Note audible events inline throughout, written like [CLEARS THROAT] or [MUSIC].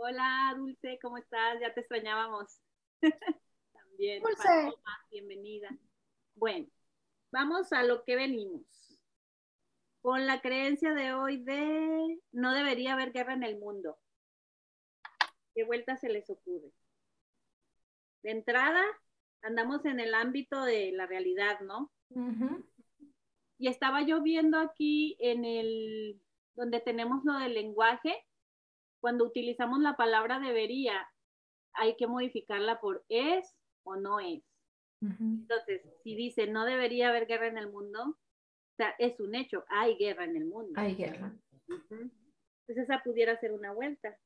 Hola, Dulce, ¿cómo estás? Ya te extrañábamos. [LAUGHS] También. Dulce. bienvenida. Bueno, vamos a lo que venimos. Con la creencia de hoy de no debería haber guerra en el mundo. ¿Qué vuelta se les ocurre? De entrada, andamos en el ámbito de la realidad, ¿no? Y estaba yo viendo aquí en el, donde tenemos lo del lenguaje, cuando utilizamos la palabra debería, hay que modificarla por es o no es. Entonces, si dice no debería haber guerra en el mundo, o sea, es un hecho, hay guerra en el mundo. Hay guerra. Entonces esa pudiera ser una vuelta.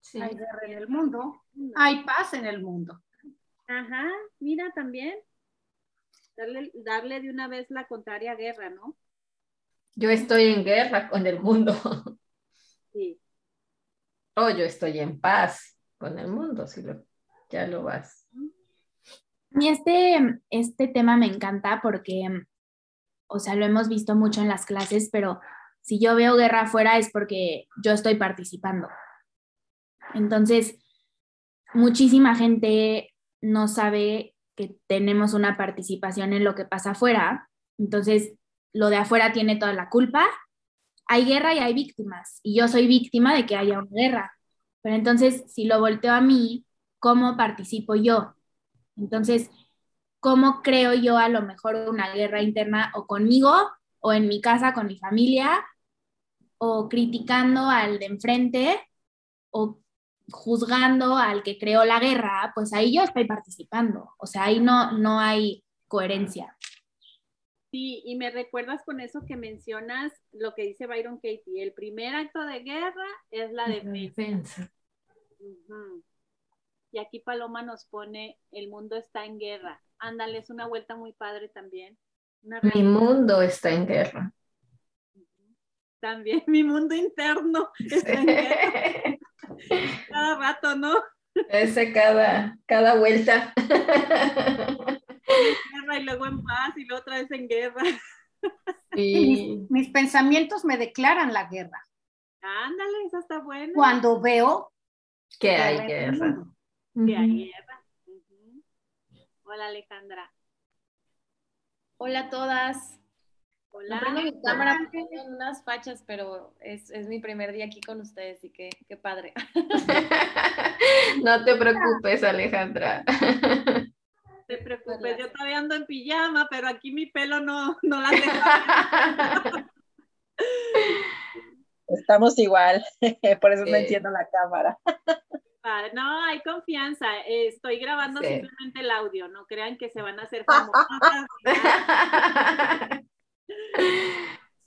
Sí. Hay guerra en el mundo, hay paz en el mundo. Ajá, mira también. Darle, darle de una vez la contraria guerra, ¿no? Yo estoy en guerra con el mundo. Sí. O yo estoy en paz con el mundo, si lo, ya lo vas. Mí este, este tema me encanta porque, o sea, lo hemos visto mucho en las clases, pero si yo veo guerra afuera es porque yo estoy participando. Entonces, muchísima gente no sabe que tenemos una participación en lo que pasa afuera. Entonces, lo de afuera tiene toda la culpa. Hay guerra y hay víctimas. Y yo soy víctima de que haya una guerra. Pero entonces, si lo volteo a mí, ¿cómo participo yo? Entonces, ¿cómo creo yo a lo mejor una guerra interna o conmigo o en mi casa con mi familia o criticando al de enfrente o juzgando al que creó la guerra, pues ahí yo estoy participando. O sea, ahí no, no hay coherencia. Sí, y me recuerdas con eso que mencionas lo que dice Byron Katie. El primer acto de guerra es la defensa. Y aquí Paloma nos pone, el mundo está en guerra. Ándale, es una vuelta muy padre también. Mi mundo está en guerra. También [LAUGHS] mi mundo interno está en guerra. cada rato, ¿no? Ese cada, cada vuelta. Y luego en paz y luego otra vez en guerra. Mis, mis, pensamientos me declaran la guerra. Ándale, eso está bueno. Cuando veo que hay guerra. Que hay guerra. Hola Alejandra. Hola a todas. Hola. No mi cámara en unas fachas, pero es, es, mi primer día aquí con ustedes y qué, qué padre. [LAUGHS] no te preocupes, Alejandra. No te preocupes, yo todavía ando en pijama, pero aquí mi pelo no, no la deja. [LAUGHS] Estamos igual, [LAUGHS] por eso no enciendo la cámara. No, hay confianza. Estoy grabando simplemente el audio. No crean que se van a hacer famosas. [LAUGHS]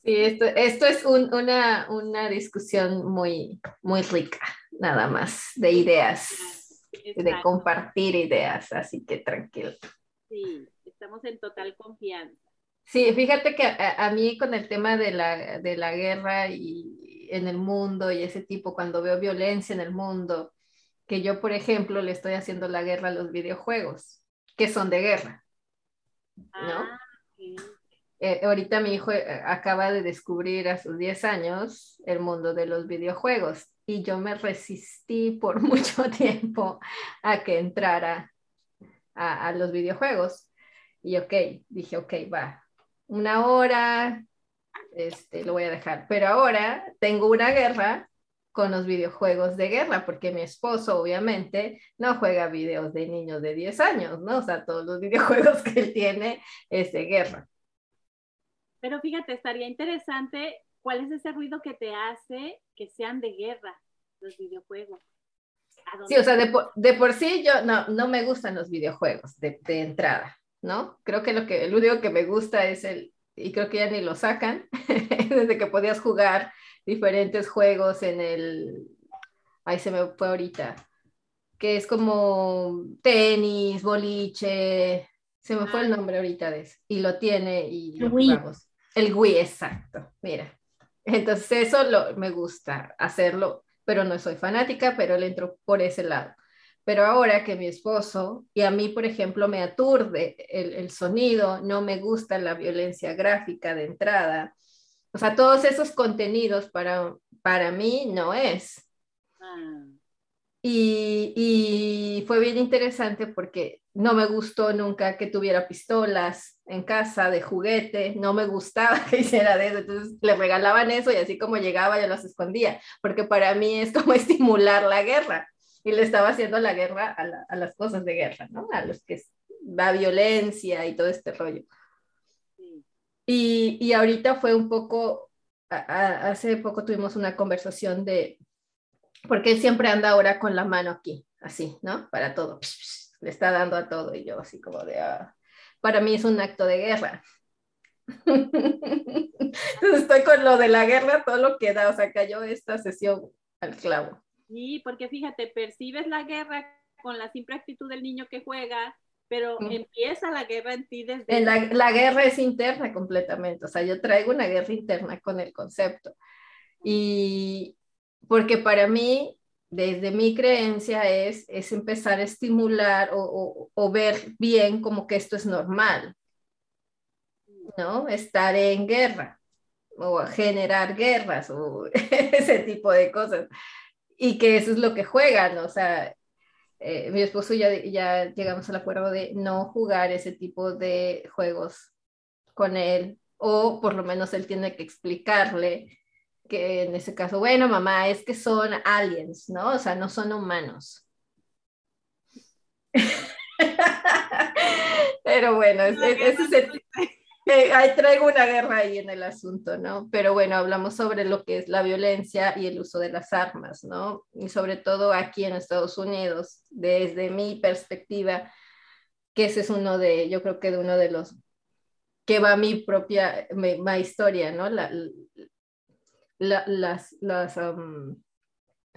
Sí, esto, esto es una, una, discusión muy, muy rica, nada más, de ideas, de compartir ideas, así que tranquilo. Sí, estamos en total confianza. Sí, fíjate que a, mí con el tema de la, de la guerra y en el mundo y ese tipo, cuando veo violencia en el mundo, que yo, por ejemplo, le estoy haciendo la guerra a los videojuegos, que son de guerra, ¿no? Ah, eh, ahorita mi hijo eh, acaba de descubrir a sus 10 años el mundo de los videojuegos y yo me resistí por [LAUGHS] mucho tiempo a que entrara a, los videojuegos. Y ok, dije, ok, va, una hora, este, lo voy a dejar. Pero ahora tengo una guerra con los videojuegos de guerra, porque mi esposo obviamente no juega videos de niños de 10 años, ¿no? O sea, todos los videojuegos [LAUGHS] que él tiene es de guerra. Pero fíjate, estaría interesante cuál es ese ruido que te hace que sean de guerra los videojuegos. Sí, o sea, de por, sí yo no, no me gustan los videojuegos de, entrada, ¿no? Creo que lo, que lo único que me gusta es el, y creo que ya ni lo sacan, [LAUGHS] desde que podías jugar diferentes juegos en el, ahí se me fue ahorita, que es como tenis, boliche, se me fue el ah. nombre ahorita de eso, y lo tiene y lo jugamos. El Wii, exacto, mira. Entonces eso lo, me gusta hacerlo, pero no soy fanática, pero le entro por ese lado. Pero ahora que mi esposo, y a mí, por ejemplo, me aturde el, el sonido, no me gusta la violencia gráfica de entrada, o sea, todos esos contenidos para, para mí no es. Ah. Y, fue bien interesante porque no me gustó nunca que tuviera pistolas en casa de juguete, no me gustaba [LAUGHS] que hiciera de eso, entonces le regalaban eso y así como llegaba yo las escondía, porque para mí es como [LAUGHS] estimular la guerra y le estaba haciendo la guerra a, las cosas de guerra, ¿no? A los que da violencia y todo este rollo. Y, y ahorita fue un poco, hace poco tuvimos una conversación de porque él siempre anda ahora con la mano aquí, así, ¿no? Para todo, le está dando a todo y yo así como de, ah, para mí es un acto de guerra. [LAUGHS] Entonces estoy con lo de la guerra, todo lo que da, o sea, cayó esta sesión al clavo. Sí, porque fíjate, percibes la guerra con la simple actitud del niño que juega, pero empieza la guerra en ti desde... la, la, guerra es interna completamente, o sea, yo traigo una guerra interna con el concepto. Y, porque para mí, desde mi creencia, es, es empezar a estimular o, o, ver bien como que esto es normal, ¿no? Estar en guerra o generar guerras o [LAUGHS] ese tipo de cosas. Y que eso es lo que juegan, o sea, eh, mi esposo ya, ya llegamos al acuerdo de no jugar ese tipo de juegos con él, o por lo menos él tiene que explicarle que en ese caso, bueno, mamá, es que son aliens, ¿no? O sea, no son humanos. [LAUGHS] Pero bueno, [LAUGHS] eh, ahí traigo una guerra ahí en el asunto, ¿no? Pero bueno, hablamos sobre lo que es la violencia y el uso de las armas, ¿no? Y sobre todo aquí en Estados Unidos, desde mi perspectiva, que ese es uno de, yo creo que de uno de los que va mi propia, mi, historia, ¿no? La, las, las,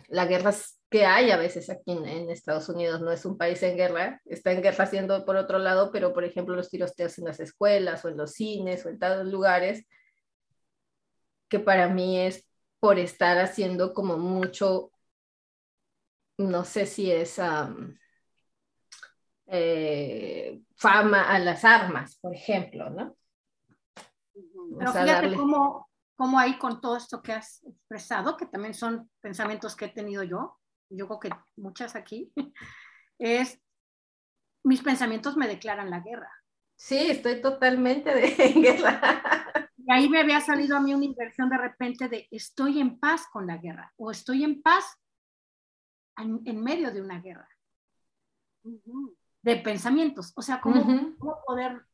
las guerras que hay a veces aquí en, Estados Unidos. No es un país en guerra, está en guerra siendo por otro lado, pero por ejemplo los tiroteos en las escuelas o en los cines o en todos lugares, que para mí es por estar haciendo como mucho, no sé si es eh, fama a las armas, por ejemplo, ¿no? Pero fíjate cómo, como ahí con todo esto que has expresado, que también son pensamientos que he tenido yo, yo creo que muchas aquí, [LAUGHS] es mis pensamientos me declaran la guerra. Sí, estoy totalmente de [LAUGHS] guerra. Y ahí me había salido a mí una inversión de repente de estoy en paz con la guerra o estoy en paz en, medio de una guerra. De pensamientos. O sea, ¿cómo, poder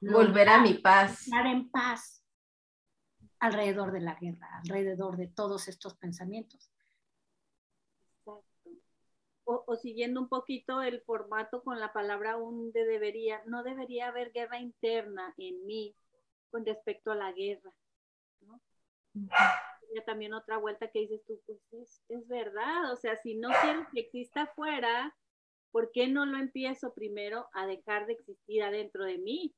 volver a mi paz? Estar en paz alrededor de la guerra, alrededor de todos estos pensamientos. O, siguiendo un poquito el formato con la palabra un de debería, no debería haber guerra interna en mí con respecto a la guerra. ¿no? también otra vuelta que dices tú, pues es, es verdad, o sea, si no quiero que exista afuera, ¿por qué no lo empiezo primero a dejar de existir adentro de mí?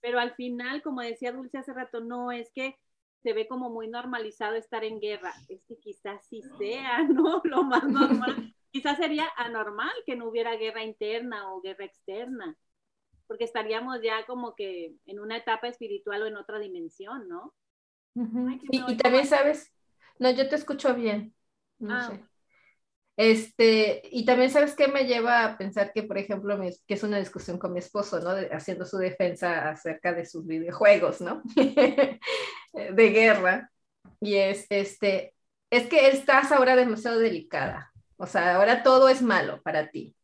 Pero al final, como decía Dulce hace rato, no es que se ve como muy normalizado estar en guerra. Es que quizás sí sea, [LAUGHS] ¿no? Lo más normal. quizás sería anormal que no hubiera guerra interna o guerra externa, porque estaríamos ya como que en una etapa espiritual o en otra dimensión, ¿no? y, también sabes, no, yo te escucho bien. No ah. sé. Este, y también sabes qué me lleva a pensar que, por ejemplo, que es una discusión con mi esposo, ¿no? haciendo su defensa acerca de sus videojuegos, ¿no? [LAUGHS] de guerra. Y es, este, es que estás ahora demasiado delicada. O sea, ahora todo es malo para ti.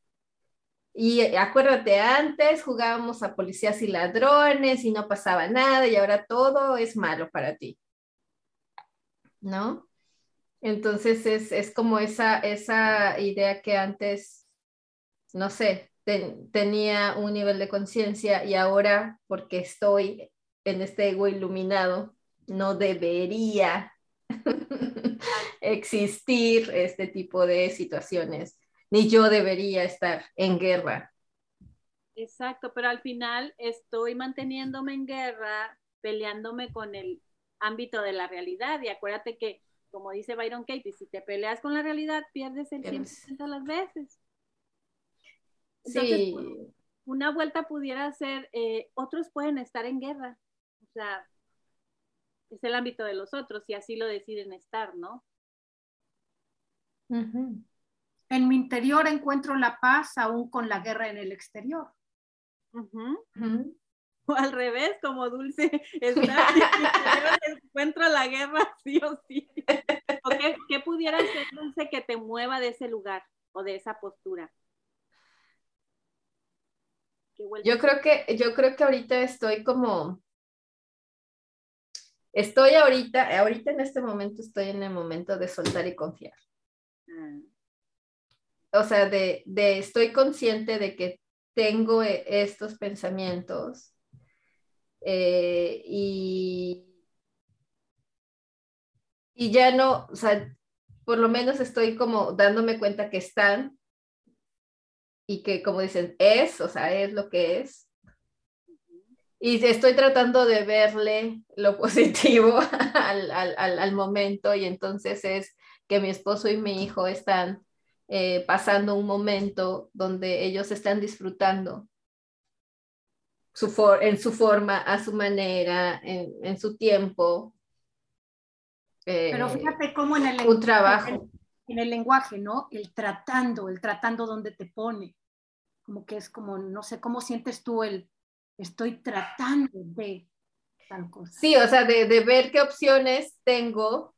Y acuérdate, antes jugábamos a policías y ladrones y no pasaba nada y ahora todo es malo para ti. ¿No? Entonces es, como esa, esa idea que antes, no sé, tenía un nivel de conciencia y ahora porque estoy en este ego iluminado, no debería [LAUGHS] existir este tipo de situaciones, ni yo debería estar en guerra. Exacto, pero al final estoy manteniéndome en guerra, peleándome con el ámbito de la realidad y acuérdate que como dice Byron Katie, si te peleas con la realidad, pierdes el 100% de las veces. sí. una vuelta pudiera ser, eh, otros pueden estar en guerra, o sea, es el ámbito de los otros y así lo deciden estar, ¿no? en mi interior encuentro la paz aún con la guerra en el exterior. O al revés, como Dulce, [LAUGHS] está, encuentro la guerra [LAUGHS] sí o sí. qué, pudiera ser, Dulce, que te mueva de ese lugar o de esa postura? Yo creo que, yo creo que ahorita estoy como, estoy ahorita, ahorita en este momento estoy en el momento de soltar y confiar. Ah. O sea, de, de, estoy consciente de que tengo e, estos pensamientos eh, y, y ya no, o sea, por lo menos estoy como dándome cuenta que están y que como dicen, es, o sea, es lo que es. Y estoy tratando de verle lo [LAUGHS] positivo al, al, al, momento y entonces es que mi esposo y mi hijo están eh, pasando un momento donde ellos están disfrutando su en su forma, a su manera, en, en su tiempo. Pero eh, fíjate cómo en el, un trabajo. En, el lenguaje, ¿no? El tratando, el tratando donde te pone. Como que es como, no sé, ¿cómo sientes tú el estoy tratando de tal cosa? Sí, o sea, de, de ver qué opciones tengo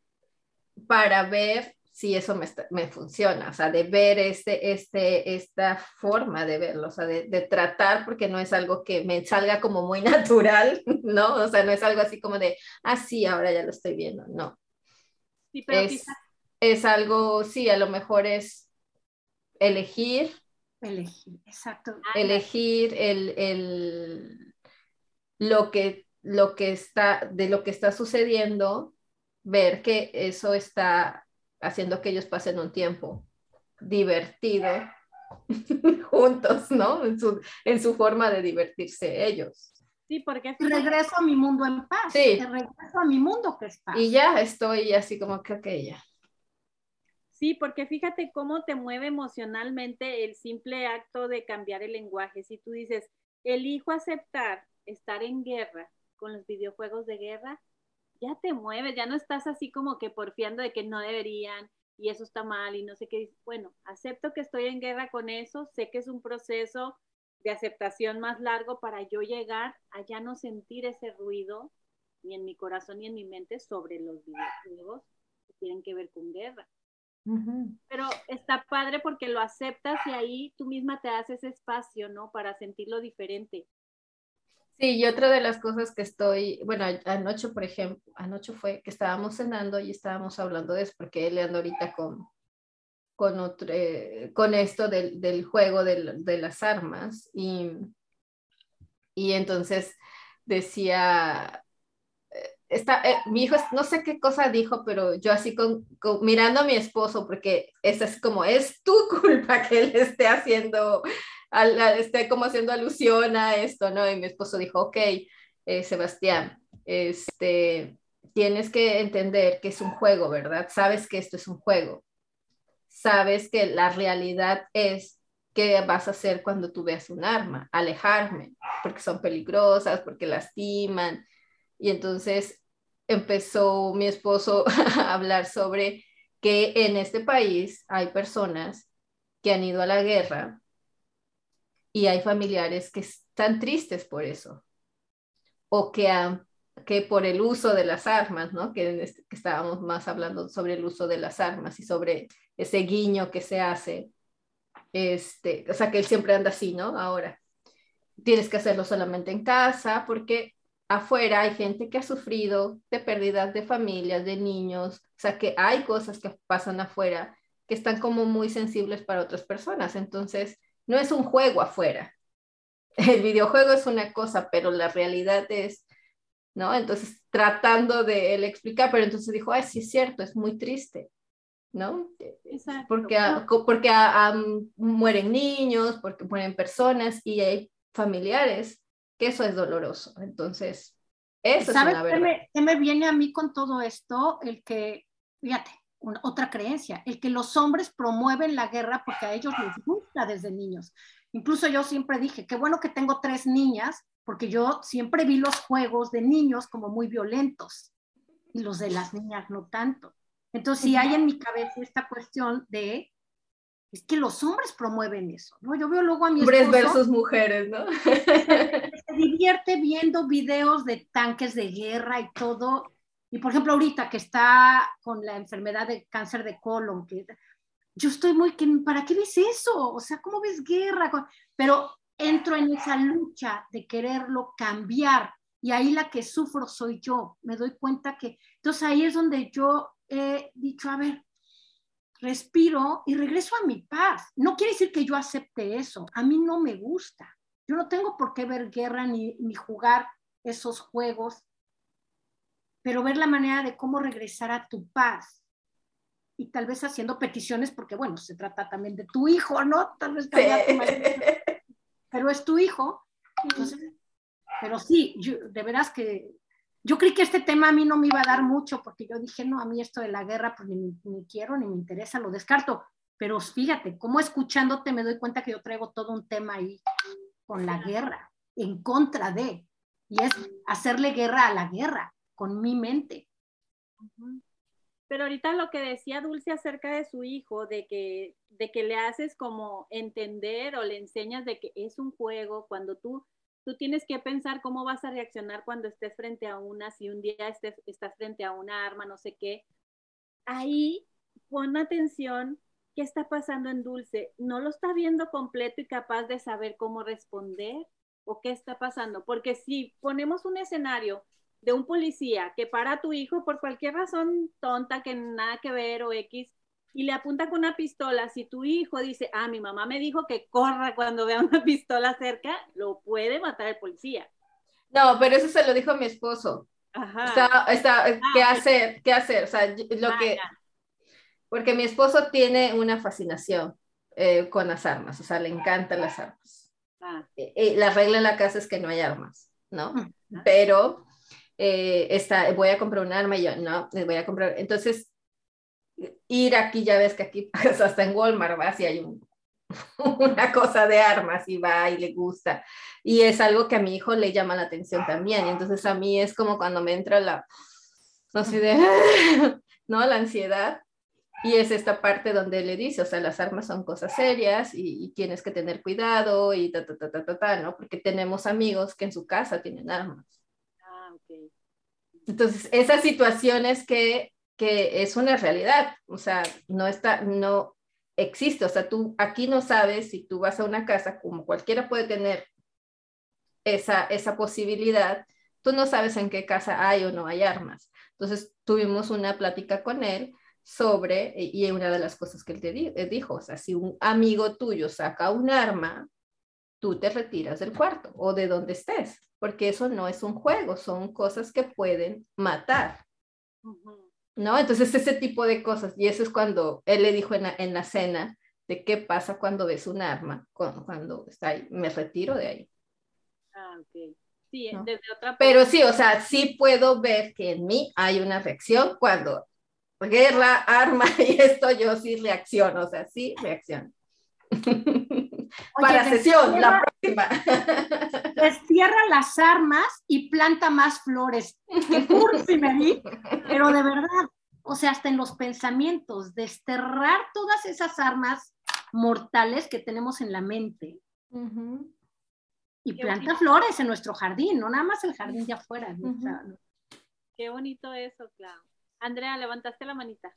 para ver si eso me, me, funciona, o sea, de ver este, este, esta forma de verlo, o sea, de, de, tratar, porque no es algo que me salga como muy [LAUGHS] natural, ¿no? O sea, no es algo así como de, ah, sí, ahora ya lo estoy viendo, no. Sí, pero es, es algo, sí, a lo mejor es elegir. Elegir, exacto. Elegir el, el, lo, que, lo que está, de lo que está sucediendo, ver que eso está haciendo que ellos pasen un tiempo divertido [LAUGHS] juntos, ¿no? En su, en su forma de divertirse ellos. Sí, porque regreso a mi mundo en paz. Sí. regreso a mi mundo que es paz. Y ya estoy así como que aquella. Sí, porque fíjate cómo te mueve emocionalmente el simple acto de cambiar el lenguaje. Si tú dices, elijo aceptar estar en guerra con los videojuegos de guerra, ya te mueves, ya no estás así como que porfiando de que no deberían y eso está mal y no sé qué. Bueno, acepto que estoy en guerra con eso, sé que es un proceso de aceptación más largo para yo llegar a ya no sentir ese ruido ni en mi corazón ni en mi mente sobre los videojuegos que tienen que ver con guerra. Pero está padre porque lo aceptas y ahí tú misma te haces espacio, ¿no? Para sentirlo diferente. Sí, y otra de las cosas que estoy, bueno, anoche, por ejemplo, anoche fue que estábamos cenando y estábamos hablando de eso, porque él anda ahorita con, con, otro, eh, con esto del, del juego de las armas. Y, y entonces decía, está, eh, mi hijo, no sé qué cosa dijo, pero yo así mirando a mi esposo, porque es como, es tu [LAUGHS] culpa que él esté haciendo esté como haciendo alusión a esto, ¿no? Y mi esposo dijo, ok, eh, Sebastián, este, tienes que entender que es un juego, ¿verdad? Sabes que esto es un juego. Sabes que la realidad es qué vas a hacer cuando tú veas un arma, alejarme, porque son peligrosas, porque lastiman. Y entonces empezó mi esposo [LAUGHS] a hablar sobre que en este país hay personas que han ido a la guerra y hay familiares que están tristes por eso o que, que por el uso de las armas, ¿no? Que, este, que estábamos más hablando sobre el uso de las armas y sobre ese guiño que se hace, este, o sea, que él siempre anda así, ¿no? Ahora, tienes que hacerlo solamente en casa porque afuera hay gente que ha sufrido de pérdidas de familias, de niños, o sea, que hay cosas que pasan afuera que están como muy sensibles para otras personas. Entonces, no es un juego afuera. [LAUGHS] El videojuego es una cosa, pero la realidad es, ¿no? Entonces, tratando de él explicar, pero entonces dijo, ay, sí es cierto, es muy triste, ¿no? Exacto. Porque, porque mueren niños, porque mueren personas y hay familiares, que eso es doloroso. Entonces, eso ¿Sabes es una verdad. qué me viene a mí con todo esto? El que, fíjate, otra creencia, el que los hombres promueven la guerra porque a ellos les gusta desde niños. Incluso yo siempre dije, qué bueno que tengo tres niñas, porque yo siempre vi los juegos de niños como muy violentos y los de las niñas no tanto. Entonces, si hay en mi cabeza esta cuestión de es que los hombres promueven eso, ¿no? Yo veo luego a mi Hombres versus mujeres, ¿no? Se divierte viendo videos de tanques de guerra y todo. Y por ejemplo, ahorita que está con la enfermedad de cáncer de colon, que yo estoy muy, ¿para qué ves eso? O sea, ¿cómo ves guerra? Pero entro en esa lucha de quererlo cambiar y ahí la que sufro soy yo. Me doy cuenta que, entonces ahí es donde yo he dicho, a ver, respiro y regreso a mi paz. No quiere decir que yo acepte eso. A mí no me gusta. Yo no tengo por qué ver guerra ni, ni jugar esos juegos, pero ver la manera de cómo regresar a tu paz y tal vez haciendo peticiones, porque bueno, se trata también de tu hijo, ¿no? Tal vez pero es tu hijo. pero sí, de veras que yo creí que este tema a mí no me iba a dar mucho, porque yo dije, no, a mí esto de la guerra, pues ni, ni quiero, ni me interesa, lo descarto. Pero fíjate, como escuchándote me doy cuenta que yo traigo todo un tema ahí con la guerra, en contra de, y es hacerle guerra a la guerra, con mi mente. Pero ahorita lo que decía Dulce acerca de su hijo, de que, de que le haces como entender o le enseñas de que es un juego, cuando tú, tú tienes que pensar cómo vas a reaccionar cuando estés frente a una, si un día estés, estás frente a una arma, no sé qué. Ahí pon atención qué está pasando en Dulce. No lo está viendo completo y capaz de saber cómo responder o qué está pasando. Porque si ponemos un escenario de un policía que para a tu hijo por cualquier razón tonta que nada que ver o X y le apunta con una pistola, si tu hijo dice, ah, mi mamá me dijo que corra cuando vea una [LAUGHS] pistola cerca, lo puede matar el policía. No, pero eso se lo dijo mi esposo. Ajá. Está, ah, ¿Qué hacer? ¿Qué hacer? O sea, lo ah, que... Porque mi esposo tiene una fascinación eh, con las armas, o sea, le encantan las armas. Ah. Y, la regla en la casa es que no hay armas, ¿no? Pero eh, está, voy a comprar un arma y yo, no, voy a comprar. Entonces, ir aquí, ya ves que aquí [LAUGHS] hasta en Walmart va, si hay [LAUGHS] una cosa de armas y va y le gusta. Y es algo que a mi hijo le llama la atención también. Y entonces a mí es como cuando me entra la, no sé, de, [LAUGHS] ¿no? La ansiedad. Y es esta parte donde le dice, o sea, las armas son cosas serias y, tienes que tener cuidado y ta, ta, ta, ta, ta, ta, ¿no? Porque tenemos amigos que en su casa tienen armas. Entonces, esas situaciones que, que es una realidad, o sea, no está, no existe, o sea, tú aquí no sabes si tú vas a una casa, como cualquiera puede tener esa, esa posibilidad, tú no sabes en qué casa hay o no hay armas. Entonces, tuvimos una plática con él sobre, y una de las cosas que él te dijo, o sea, si un amigo tuyo saca un arma, tú te retiras del cuarto o de donde estés porque eso no es un juego, son cosas que pueden matar. ¿No? Entonces, ese tipo de cosas, y eso es cuando él le dijo en la, cena, de qué pasa cuando ves un arma, cuando, está ahí, me retiro de ahí. Ah, ok. Sí, desde otra Pero sí, o sea, sí puedo ver que en mí hay una reacción cuando guerra, arma [LAUGHS] y esto yo sí reacciono, o sea, sí reacciono. [LAUGHS] Para sesión, la Destierra las armas y planta más flores. Qué cursi me pero de verdad, o sea, hasta en los pensamientos, desterrar todas esas armas mortales que tenemos en la mente. Y planta flores en nuestro jardín, no nada más el jardín de afuera. Qué bonito eso, Clau. Andrea, levantaste la manita.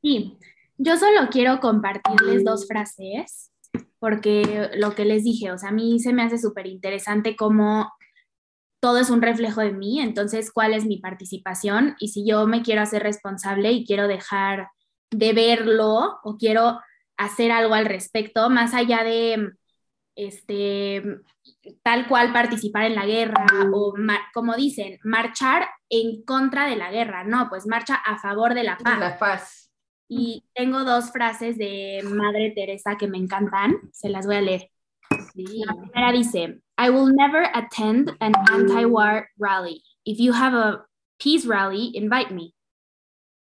Sí, yo solo quiero compartirles dos frases, porque lo que les dije, o sea, a mí se me hace súper interesante cómo todo es un reflejo de mí, entonces, ¿cuál es mi participación? Y si yo me quiero hacer responsable y quiero dejar de verlo o quiero hacer algo al respecto, más allá de, este, tal cual participar en la guerra o, como dicen, marchar en contra de la guerra, no, pues marcha a favor de la paz. La paz. Y tengo dos frases de Madre Teresa que me encantan, se las voy a leer. La primera dice, I will never attend an anti-war rally. If you have a peace rally, invite me.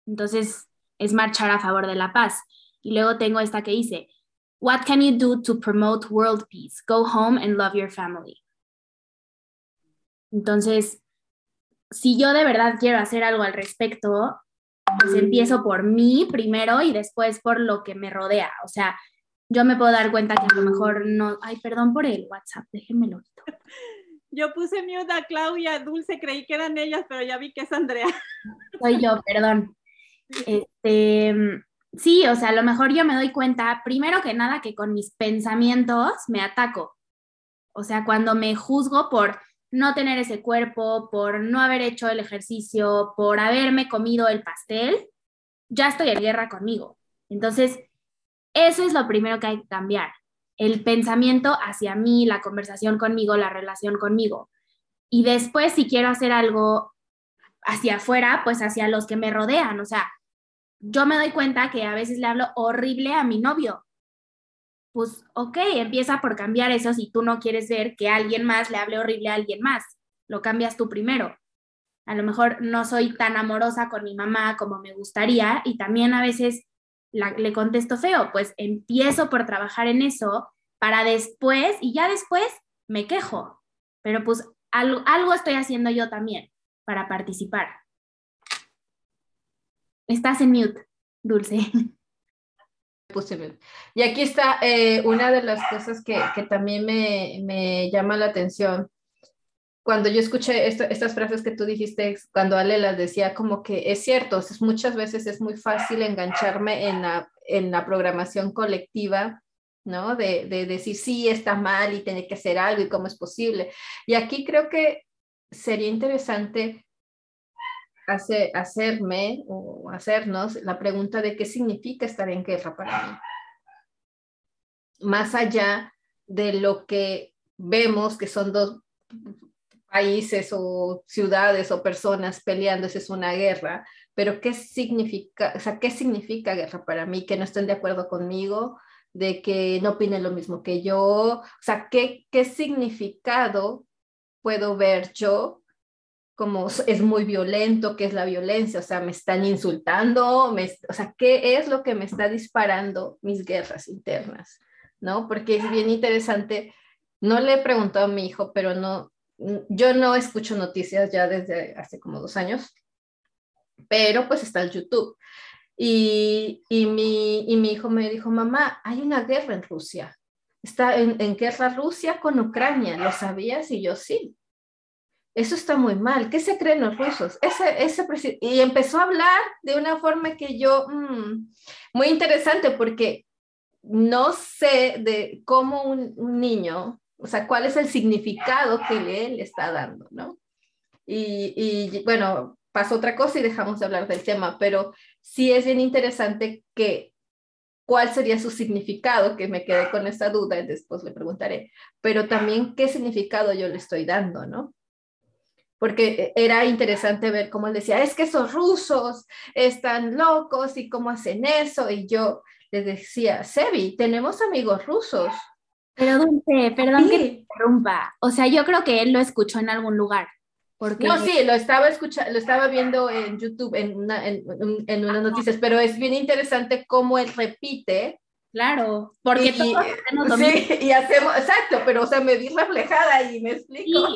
Entonces, es marchar a favor de la paz. Y luego tengo esta que dice, What can you do to promote world peace? Go home and love your family. Entonces, si yo de verdad quiero hacer algo al respecto, pues empiezo por mí primero y después por lo que me rodea. O sea, yo me puedo dar cuenta que a lo mejor no, ay, perdón por el WhatsApp, déjenmelo. [LAUGHS] Yo puse mute a Claudia, Dulce, creí que eran ellas, pero ya vi que es Andrea. [LAUGHS] Soy yo, perdón. Este, sí, o sea, a lo mejor yo me doy cuenta, primero que nada, que con mis pensamientos me ataco. O sea, cuando me juzgo por no tener ese cuerpo, por no haber hecho el ejercicio, por haberme comido el pastel, ya estoy en guerra conmigo. Entonces, eso es lo primero que hay que cambiar. El pensamiento hacia mí, la conversación conmigo, la relación conmigo. Y después, si quiero hacer algo hacia afuera, pues hacia los que me rodean. O sea, yo me doy cuenta que a veces le hablo horrible a mi novio pues ok, empieza por cambiar eso si tú no quieres ver que alguien más le hable horrible a alguien más. Lo cambias tú primero. A lo mejor no soy tan amorosa con mi mamá como me gustaría y también a veces le contesto feo, pues empiezo por trabajar en eso para después y ya después me quejo. Pero pues algo, algo estoy haciendo yo también para participar. Estás en mute, Dulce. [LAUGHS] Y aquí está eh, una de las cosas que, que también me, me, llama la atención. Cuando yo escuché estas frases que tú dijiste, cuando Ale las decía, como que es cierto, es, muchas veces es muy fácil engancharme en la, en la programación colectiva, ¿no? De, de decir, sí, está mal y tiene que hacer algo y cómo es posible. Y aquí creo que sería interesante hace, hacerme o hacernos la pregunta de qué significa estar en guerra para mí. Más allá de lo que vemos que son dos países o ciudades o personas peleando, es una guerra, pero ¿qué significa, o sea, qué significa guerra para mí? Que no estén de acuerdo conmigo, de que no opinen lo mismo que yo, o sea, ¿qué, qué significado puedo ver yo como es muy violento, qué es la violencia, o sea, me están insultando, me, o sea, qué es lo que me está disparando mis guerras internas, ¿no? Porque es bien interesante, no le he preguntado a mi hijo, pero no, yo no escucho noticias ya desde hace como dos años, pero pues está el YouTube. Y, y, mi, y mi hijo me dijo, mamá, hay una guerra en Rusia. Está en, en guerra Rusia con Ucrania, ¿lo sabías? Y yo sí. Eso está muy mal. ¿Qué se creen los rusos? Ese, ese y empezó a hablar de una forma que yo, mm, muy interesante porque no sé de cómo un, niño, o sea, cuál es el significado que él le está dando, ¿no? Y, y, bueno, pasó otra cosa y dejamos de hablar del tema, pero sí es bien interesante que cuál sería su significado, que me quedé con esa duda y después le preguntaré, pero también qué significado yo le estoy dando, ¿no? Porque era interesante ver cómo él decía, es que esos rusos están locos y cómo hacen eso. Y yo les decía, Sebi, tenemos amigos rusos. Pero Dulce, perdón que te interrumpa. O sea, yo creo que él lo escuchó en algún lugar. Porque... No, sí, lo estaba escuchando, lo estaba viendo en YouTube, en, una, en, en unas noticias, pero es bien interesante cómo él repite Claro, porque y, todos sí, [LAUGHS] y hacemos, exacto, pero o sea, me vi reflejada y me explico. Sí.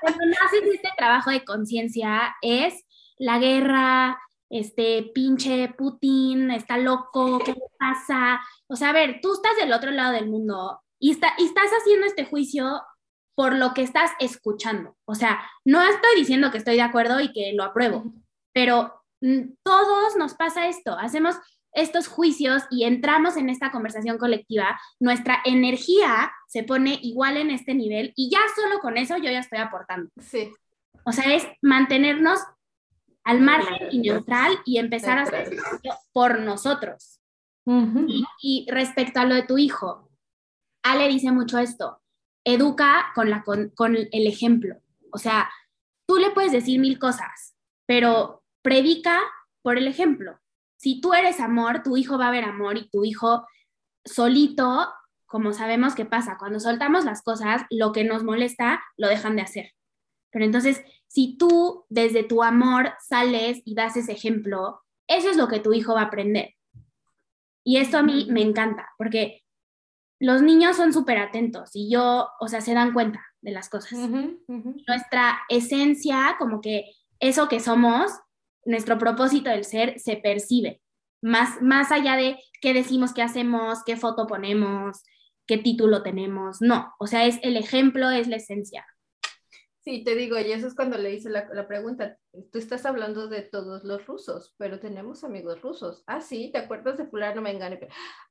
Cuando haces este trabajo de conciencia es la guerra, este pinche Putin, está loco, ¿qué le pasa? O sea, a ver, tú estás del otro lado del mundo y, está, y estás haciendo este juicio por lo que estás escuchando. O sea, no estoy diciendo que estoy de acuerdo y que lo apruebo, pero mm, todos nos pasa esto, hacemos estos juicios y entramos en esta conversación colectiva, nuestra energía se pone igual en este nivel y ya solo con eso yo ya estoy aportando. Sí. O sea, es mantenernos al margen y neutral y empezar a hacer por nosotros. y, respecto a lo de tu hijo, Ale dice mucho esto, educa con, la, con, con el ejemplo. O sea, tú le puedes decir mil cosas, pero predica por el ejemplo si tú eres amor, tu hijo va a ver amor y tu hijo solito, como sabemos que pasa, cuando soltamos las cosas, lo que nos molesta lo dejan de hacer. Pero entonces, si tú desde tu amor sales y das ese ejemplo, eso es lo que tu hijo va a aprender. Y esto a mí me encanta, porque los niños son súper atentos y yo, o sea, se dan cuenta de las cosas. Nuestra esencia, como que eso que somos, nuestro propósito del ser se percibe, más, más allá de qué decimos, qué hacemos, qué foto ponemos, qué título tenemos, no, o sea, es el ejemplo, es la esencia. Sí, te digo, y eso es cuando le hice la, la, pregunta. Tú estás hablando de todos los rusos, pero tenemos amigos rusos. Ah, sí, ¿te acuerdas de fulano Mengane?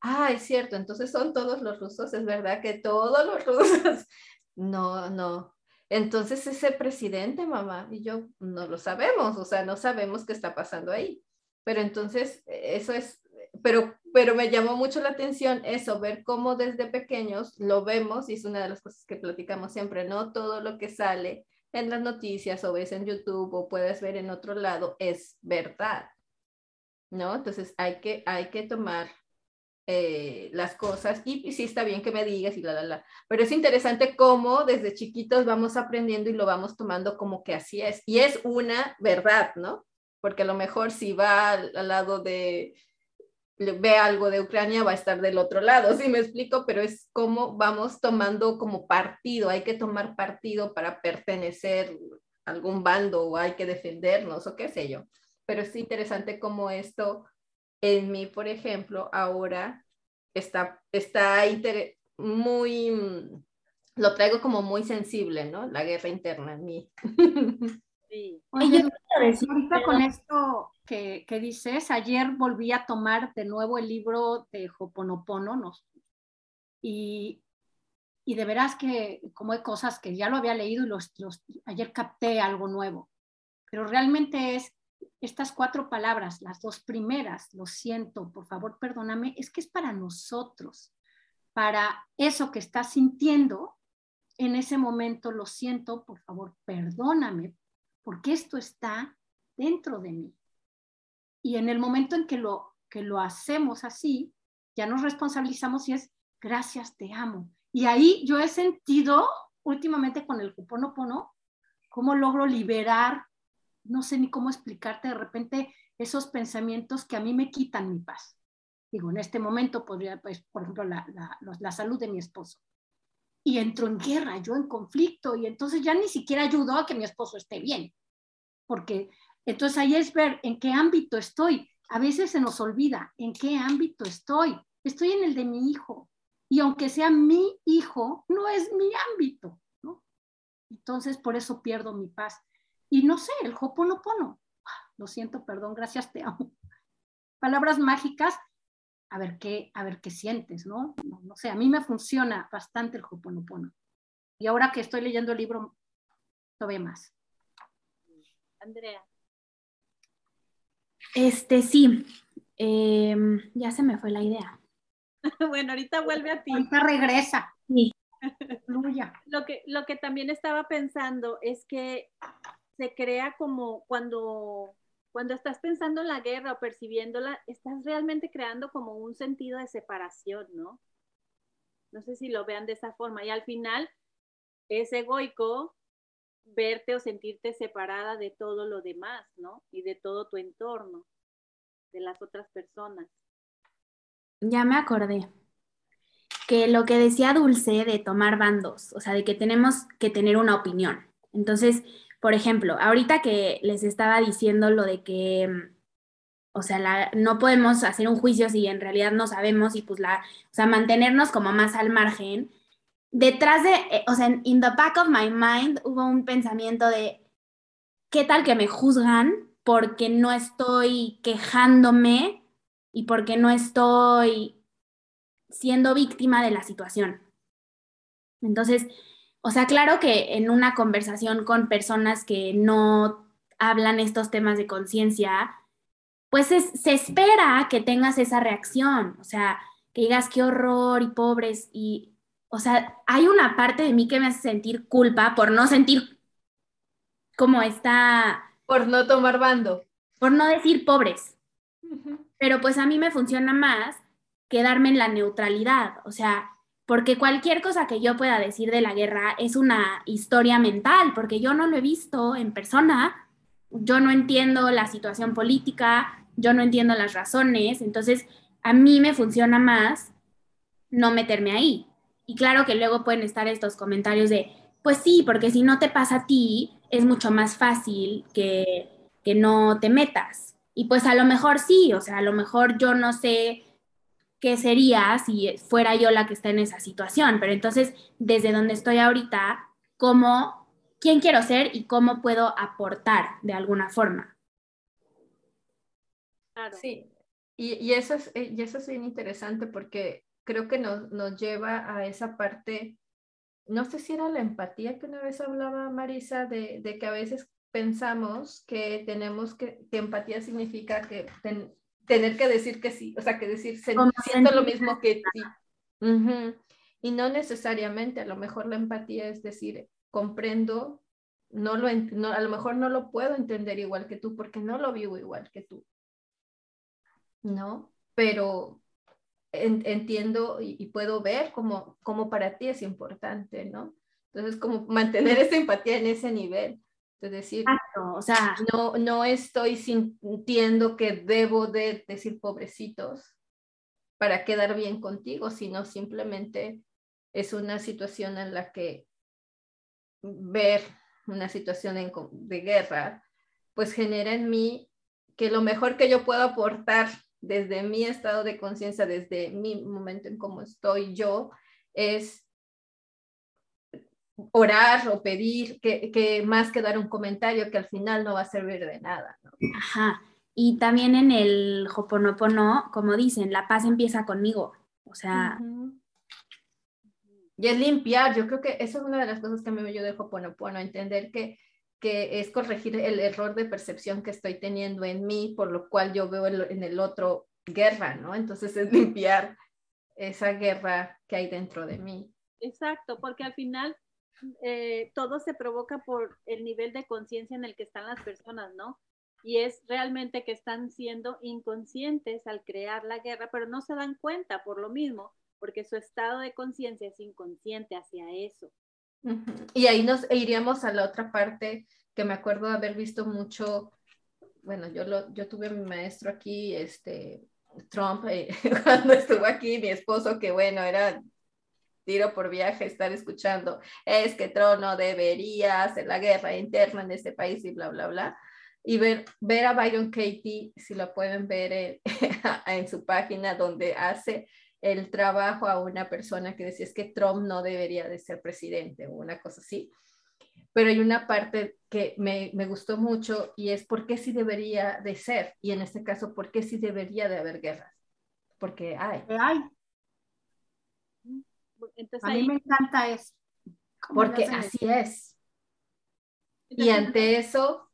Ah, es cierto, entonces son todos los rusos, es verdad que todos los rusos. [LAUGHS] No, no. Entonces ese presidente, mamá, y yo no lo sabemos, o sea, no sabemos qué está pasando ahí. Pero entonces eso es, pero, pero me llamó mucho la atención eso, ver cómo desde pequeños lo vemos y es una de las cosas que platicamos siempre, no todo lo que sale en las noticias o ves en YouTube o puedes ver en otro lado es verdad, ¿no? Entonces hay que, hay que tomar eh, las cosas y, y, sí está bien que me digas y la, la, la, pero es interesante cómo desde chiquitos vamos aprendiendo y lo vamos tomando como que así es y es una verdad, ¿no? Porque a lo mejor si va al, lado de ve algo de Ucrania va a estar del otro lado, [LAUGHS] ¿sí me explico? Pero es como vamos tomando como partido, hay que tomar partido para pertenecer a algún bando o hay que defendernos o qué sé yo. Pero es interesante como esto en mí, por ejemplo, ahora está, está muy, lo traigo como muy sensible, ¿no? La guerra interna en mí. [LAUGHS] Sí. Oye, ahorita con esto que, dices, ayer volví a tomar de nuevo el libro de Hoponopono ¿no? y, y de veras que como hay cosas que ya lo había leído y los, los, ayer capté algo nuevo, pero realmente es estas cuatro palabras, las dos primeras, lo siento, por favor, perdóname, es que es para nosotros, para eso que estás sintiendo en ese momento, lo siento, por favor, perdóname, porque esto está dentro de mí. Y en el momento en que lo, que lo hacemos así, ya nos responsabilizamos y es, gracias, te amo. Y ahí yo he sentido últimamente con el Hoponopono cómo logro liberar, no sé ni cómo explicarte de repente esos pensamientos que a mí me quitan mi paz. Digo, en este momento podría, pues, por ejemplo, la, la, la salud de mi esposo. Y entro en guerra, yo en conflicto, y entonces ya ni siquiera ayudo a que mi esposo esté bien, porque entonces ahí es ver en qué ámbito estoy. A veces se nos olvida en qué ámbito estoy. Estoy en el de mi hijo. Y aunque sea mi hijo, no es mi ámbito. ¿no? Entonces por eso pierdo mi paz. Y no sé, el hoponopono. Lo siento, perdón, gracias, te amo. Palabras mágicas, a ver qué, a ver qué sientes, ¿no? ¿no? No, sé, a mí me funciona bastante el hoponopono. Y ahora que estoy leyendo el libro, lo ve más. Andrea. Este, sí, em, ya se me fue la idea. [LAUGHS] bueno, ahorita vuelve a ti. Ahorita regresa. Sí. lo, que, lo que también estaba pensando es que se crea como cuando, cuando estás pensando en la guerra o percibiéndola, estás realmente creando como un sentido de separación, ¿no? No sé si lo vean de esa forma. Y al final es egoico verte o sentirte separada de todo lo demás, ¿no? Y de todo tu entorno, de las otras personas. Ya me acordé que lo que decía Dulce de tomar bandos, o sea, de que tenemos que tener una opinión. Entonces, por ejemplo, ahorita que les estaba diciendo lo de que, o sea, no podemos hacer un juicio si en realidad no sabemos y pues la, o sea, mantenernos como más al margen, detrás de, eh, o sea, in the back of my mind hubo un pensamiento de, ¿qué tal que me juzgan porque no estoy quejándome y porque no estoy siendo víctima de la situación? Entonces, o sea, claro que en una conversación con personas que no hablan estos temas de conciencia, pues se espera que tengas esa reacción, o sea, que digas qué horror y pobres y o sea, hay una parte de mí que me hace sentir culpa por no sentir como está... Por no tomar bando. Por no decir pobres. Pero pues a mí me funciona más quedarme en la neutralidad, o sea, porque cualquier cosa que yo pueda decir de la guerra es una historia mental, porque yo no lo he visto en persona, yo no entiendo la situación política, yo no entiendo las razones, entonces a mí me funciona más no meterme ahí. Y claro que luego pueden estar estos comentarios de, pues sí, porque si no te pasa a ti, es mucho más fácil que, que no te metas. Y pues a lo mejor sí, o sea, a lo mejor yo no sé qué sería si fuera yo la que está en esa situación, pero entonces desde donde estoy ahorita, ¿cómo, quién quiero ser y cómo puedo aportar de alguna forma? Sí, y, eso es, eh, y eso es bien interesante porque creo que nos, nos lleva a esa parte, no sé si era la empatía que una vez hablaba Marisa, de, de que a veces pensamos que tenemos que, que empatía significa que tener que decir que sí, o sea, que decir, siento lo mismo que ti. Y no necesariamente, a lo mejor la empatía es decir, comprendo, no lo, no, a lo mejor no lo puedo entender igual que tú porque no lo vivo igual que tú. ¿no? Pero entiendo y, puedo ver cómo, cómo para ti es importante, ¿no? Entonces, como mantener esa empatía en ese nivel. Es decir, o sea, no, no estoy sintiendo que debo de decir pobrecitos para quedar bien contigo, sino simplemente es una situación en la que ver una situación de guerra, pues genera en mí que lo mejor que yo puedo aportar desde mi estado de conciencia, desde mi momento en cómo estoy yo, es orar o pedir que, más que dar un comentario que al final no va a servir de nada. Ajá. Y también en el Hoponopono, como dicen, la paz empieza conmigo. O sea. Y es limpiar. Yo creo que eso es una de las cosas que me ayuda el Hoponopono, entender que que es corregir el error de percepción que estoy teniendo en mí, por lo cual yo veo en el otro guerra, ¿no? Entonces es limpiar esa guerra que hay dentro de mí. Exacto, porque al final eh, todo se provoca por el nivel de conciencia en el que están las personas, ¿no? Y es realmente que están siendo inconscientes al crear la guerra, pero no se dan cuenta por lo mismo, porque su estado de conciencia es inconsciente hacia eso. Y ahí nos iríamos a la otra parte que me acuerdo de haber visto mucho, bueno, yo, lo, yo tuve a mi maestro aquí, este, Trump, eh, [LAUGHS] cuando estuvo aquí, mi esposo, que bueno, era tiro por viaje estar escuchando, es que Trump no debería hacer la guerra interna en este país y bla, bla, bla. Y ver, ver a Byron Katie, si lo pueden ver [LAUGHS] en su página, donde hace el trabajo a una persona que decía es que Trump no debería de ser presidente o una cosa así. Pero hay una parte que me, me, gustó mucho y es por qué sí debería de ser y en este caso por qué sí debería de haber guerras. Porque hay. hay. A mí me encanta eso. Porque así es. y ante eso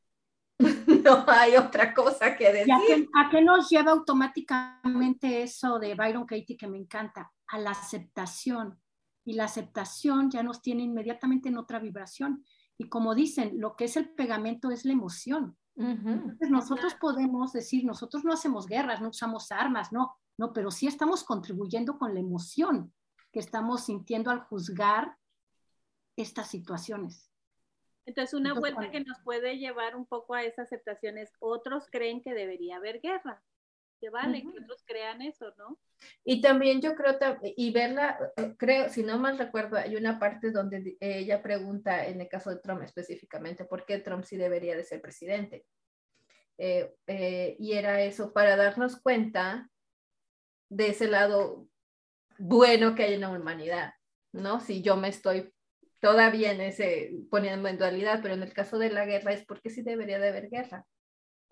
[LAUGHS] no hay otra cosa que decir. A qué, nos lleva automáticamente eso de Byron Katie que me encanta? A la aceptación. Y la aceptación ya nos tiene inmediatamente en otra vibración. Y como dicen, lo que es el pegamento es la emoción. Entonces nosotros podemos decir, nosotros no hacemos guerras, no usamos armas, no, no, pero sí estamos contribuyendo con la emoción que estamos sintiendo al juzgar estas situaciones. Entonces, una vuelta que nos puede llevar un poco a esas aceptaciones, otros creen que debería haber guerra, que vale, que otros crean eso, ¿no? Y también yo creo, y verla, eh, creo, si no mal recuerdo, hay una parte donde ella pregunta, en el caso de Trump específicamente, ¿por qué Trump sí debería de ser presidente? Eh, eh, y era eso, para darnos cuenta de ese lado bueno que hay en la humanidad, ¿no? Si yo me estoy todavía en ese, poniendo en dualidad, pero en el caso de la guerra es porque sí debería de haber guerra.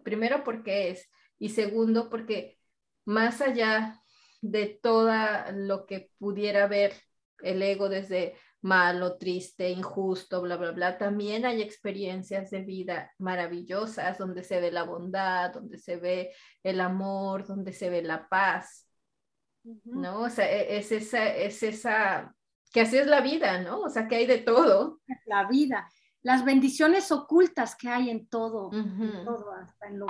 Primero porque es, y segundo porque más allá de todo lo que pudiera ver el ego desde malo, triste, injusto, bla, bla, bla, también hay experiencias de vida maravillosas donde se ve la bondad, donde se ve el amor, donde se ve la paz, ¿no? O sea, e, es esa, es esa que así es la vida, ¿no? O sea, que hay de todo. La vida, las bendiciones ocultas que hay en todo, en todo hasta en lo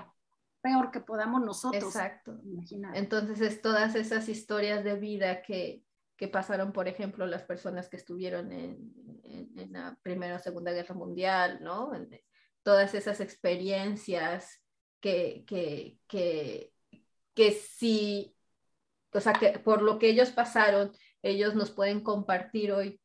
peor que podamos nosotros. Exacto. Imaginar. Entonces, es todas esas historias de vida que, que pasaron, por ejemplo, las personas que estuvieron en, en, la Primera o Segunda Guerra Mundial, ¿no? todas esas experiencias que, que, que, que sí, o sea, que por lo que ellos pasaron, ellos nos pueden compartir hoy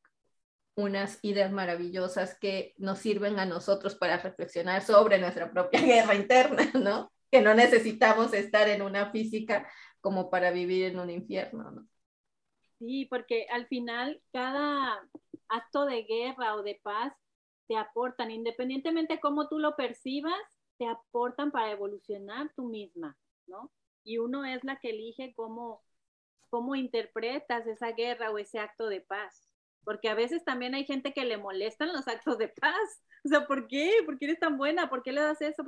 unas ideas maravillosas que nos sirven a nosotros para reflexionar sobre nuestra propia [LAUGHS] guerra interna, ¿no? Que no necesitamos estar en una física como para vivir en un infierno, ¿no? Sí, porque al final cada acto de guerra o de paz te aportan, independientemente de cómo tú lo percibas, te aportan para evolucionar tú misma, ¿no? Y uno es la que elige cómo, cómo interpretas esa guerra o ese acto de paz. Porque a veces también hay gente que le molestan los actos de paz. [LAUGHS] O sea, ¿por qué? ¿Por qué eres tan buena? ¿Por qué le das eso?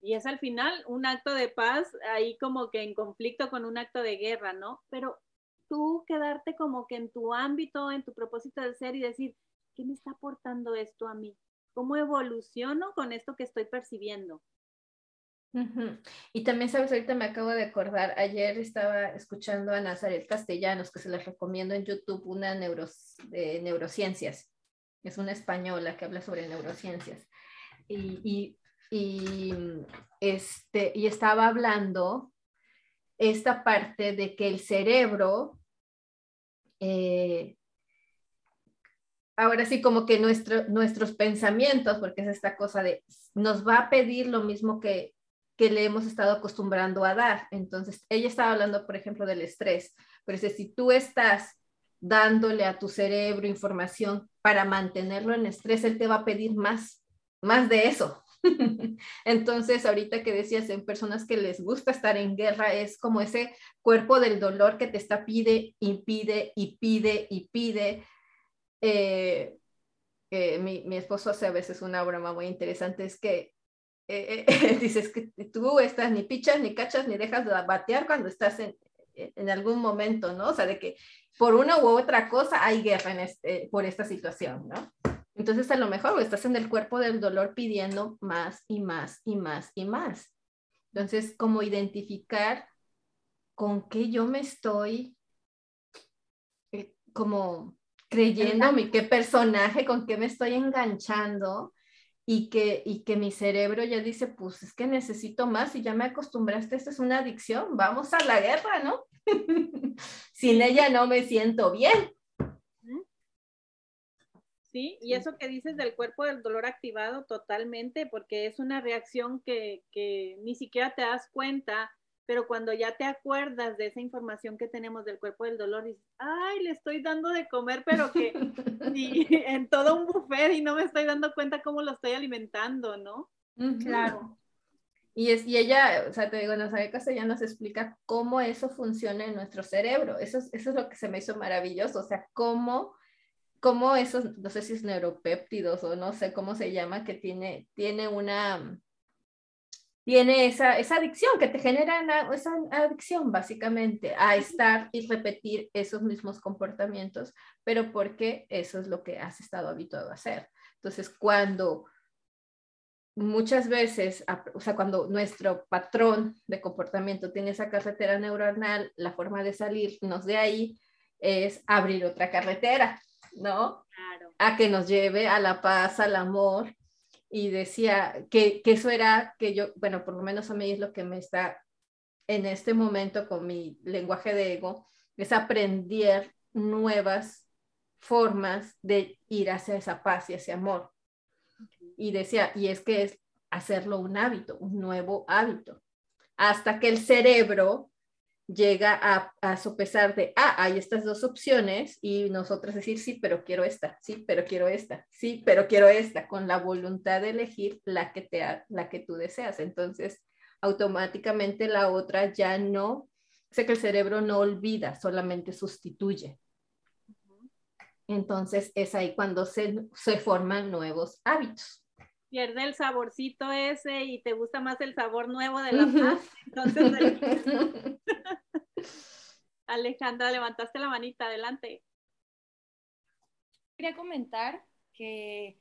Y es al final un acto de paz ahí como que en conflicto con un acto de guerra, ¿no? Pero tú quedarte como que en tu ámbito, en tu propósito de ser y decir, ¿qué me está aportando esto a mí? ¿Cómo evoluciono con esto que estoy percibiendo? Y también, sabes, ahorita me acabo de acordar, ayer estaba escuchando a Nazaret Castellanos, que se les recomiendo en YouTube, una de neurociencias. Es una española que habla sobre neurociencias. Y, este, y estaba hablando esta parte de que el cerebro, eh, ahora sí como que nuestro, nuestros pensamientos, porque es esta cosa de, nos va a pedir lo mismo que que le hemos estado acostumbrando a dar. Entonces, ella estaba hablando, por ejemplo, del estrés, pero si tú estás dándole a tu cerebro información para mantenerlo en estrés, él te va a pedir más, más de eso. [LAUGHS] Entonces, ahorita que decías en personas que les gusta estar en guerra, es como ese cuerpo del dolor que te está pide y pide y pide y pide. Eh, eh, mi, mi, esposo hace a veces una broma muy interesante, es que eh, eh, [LAUGHS] dices que tú estás ni pichas, ni cachas, ni dejas de batear cuando estás en, en algún momento, ¿no? O sea, de que por una u otra cosa hay guerra en este, por esta situación, ¿no? Entonces, a lo mejor estás en el cuerpo del dolor pidiendo más y más y más y más. Entonces, como identificar con qué yo me estoy eh, como creyendo, mi, qué personaje, con qué me estoy enganchando y que, y que mi cerebro ya dice, pues es que necesito más y ya me acostumbraste, esto es una adicción, vamos a la guerra, ¿no? [LAUGHS] Sin ella no me siento bien. Sí, y eso que dices del cuerpo del dolor activado totalmente, porque es una reacción que, que ni siquiera te das cuenta pero cuando ya te acuerdas de esa información que tenemos del cuerpo del dolor, dices, ay, le estoy dando de comer, pero que [LAUGHS] [LAUGHS] en todo un buffet y no me estoy dando cuenta cómo lo estoy alimentando, ¿no? Claro. Y, es, y ella, o sea, te digo, ya nos explica cómo eso funciona en nuestro cerebro. Eso es, eso es lo que se me hizo maravilloso, o sea, cómo, cómo esos, no sé si es neuropéptidos o no sé cómo se llama, que tiene, tiene una tiene esa, esa adicción que te genera esa adicción básicamente a estar y repetir esos mismos comportamientos, pero porque eso es lo que has estado habituado a hacer. Entonces, cuando muchas veces, o sea, cuando nuestro patrón de comportamiento tiene esa carretera neuronal, la forma de salirnos de ahí es abrir otra carretera, ¿no? Claro. A que nos lleve a la paz, al amor, y decía que, que, eso era que yo, bueno, por lo menos a mí es lo que me está en este momento con mi lenguaje de ego, es aprender nuevas formas de ir hacia esa paz y ese amor. Y decía, y es que es hacerlo un hábito, un nuevo hábito, hasta que el cerebro llega a, a, sopesar de, ah, hay estas dos opciones y nosotros decir, sí, pero quiero esta, sí, pero quiero esta, sí, pero quiero esta, con la voluntad de elegir la que, te, la que tú deseas. Entonces, automáticamente la otra ya no, sé que el cerebro no olvida, solamente sustituye. Entonces, es ahí cuando se, se forman nuevos hábitos pierde el saborcito ese y te gusta más el sabor nuevo de la paz. Entonces, [LAUGHS] Alejandra, levantaste la manita, adelante. Quería comentar que,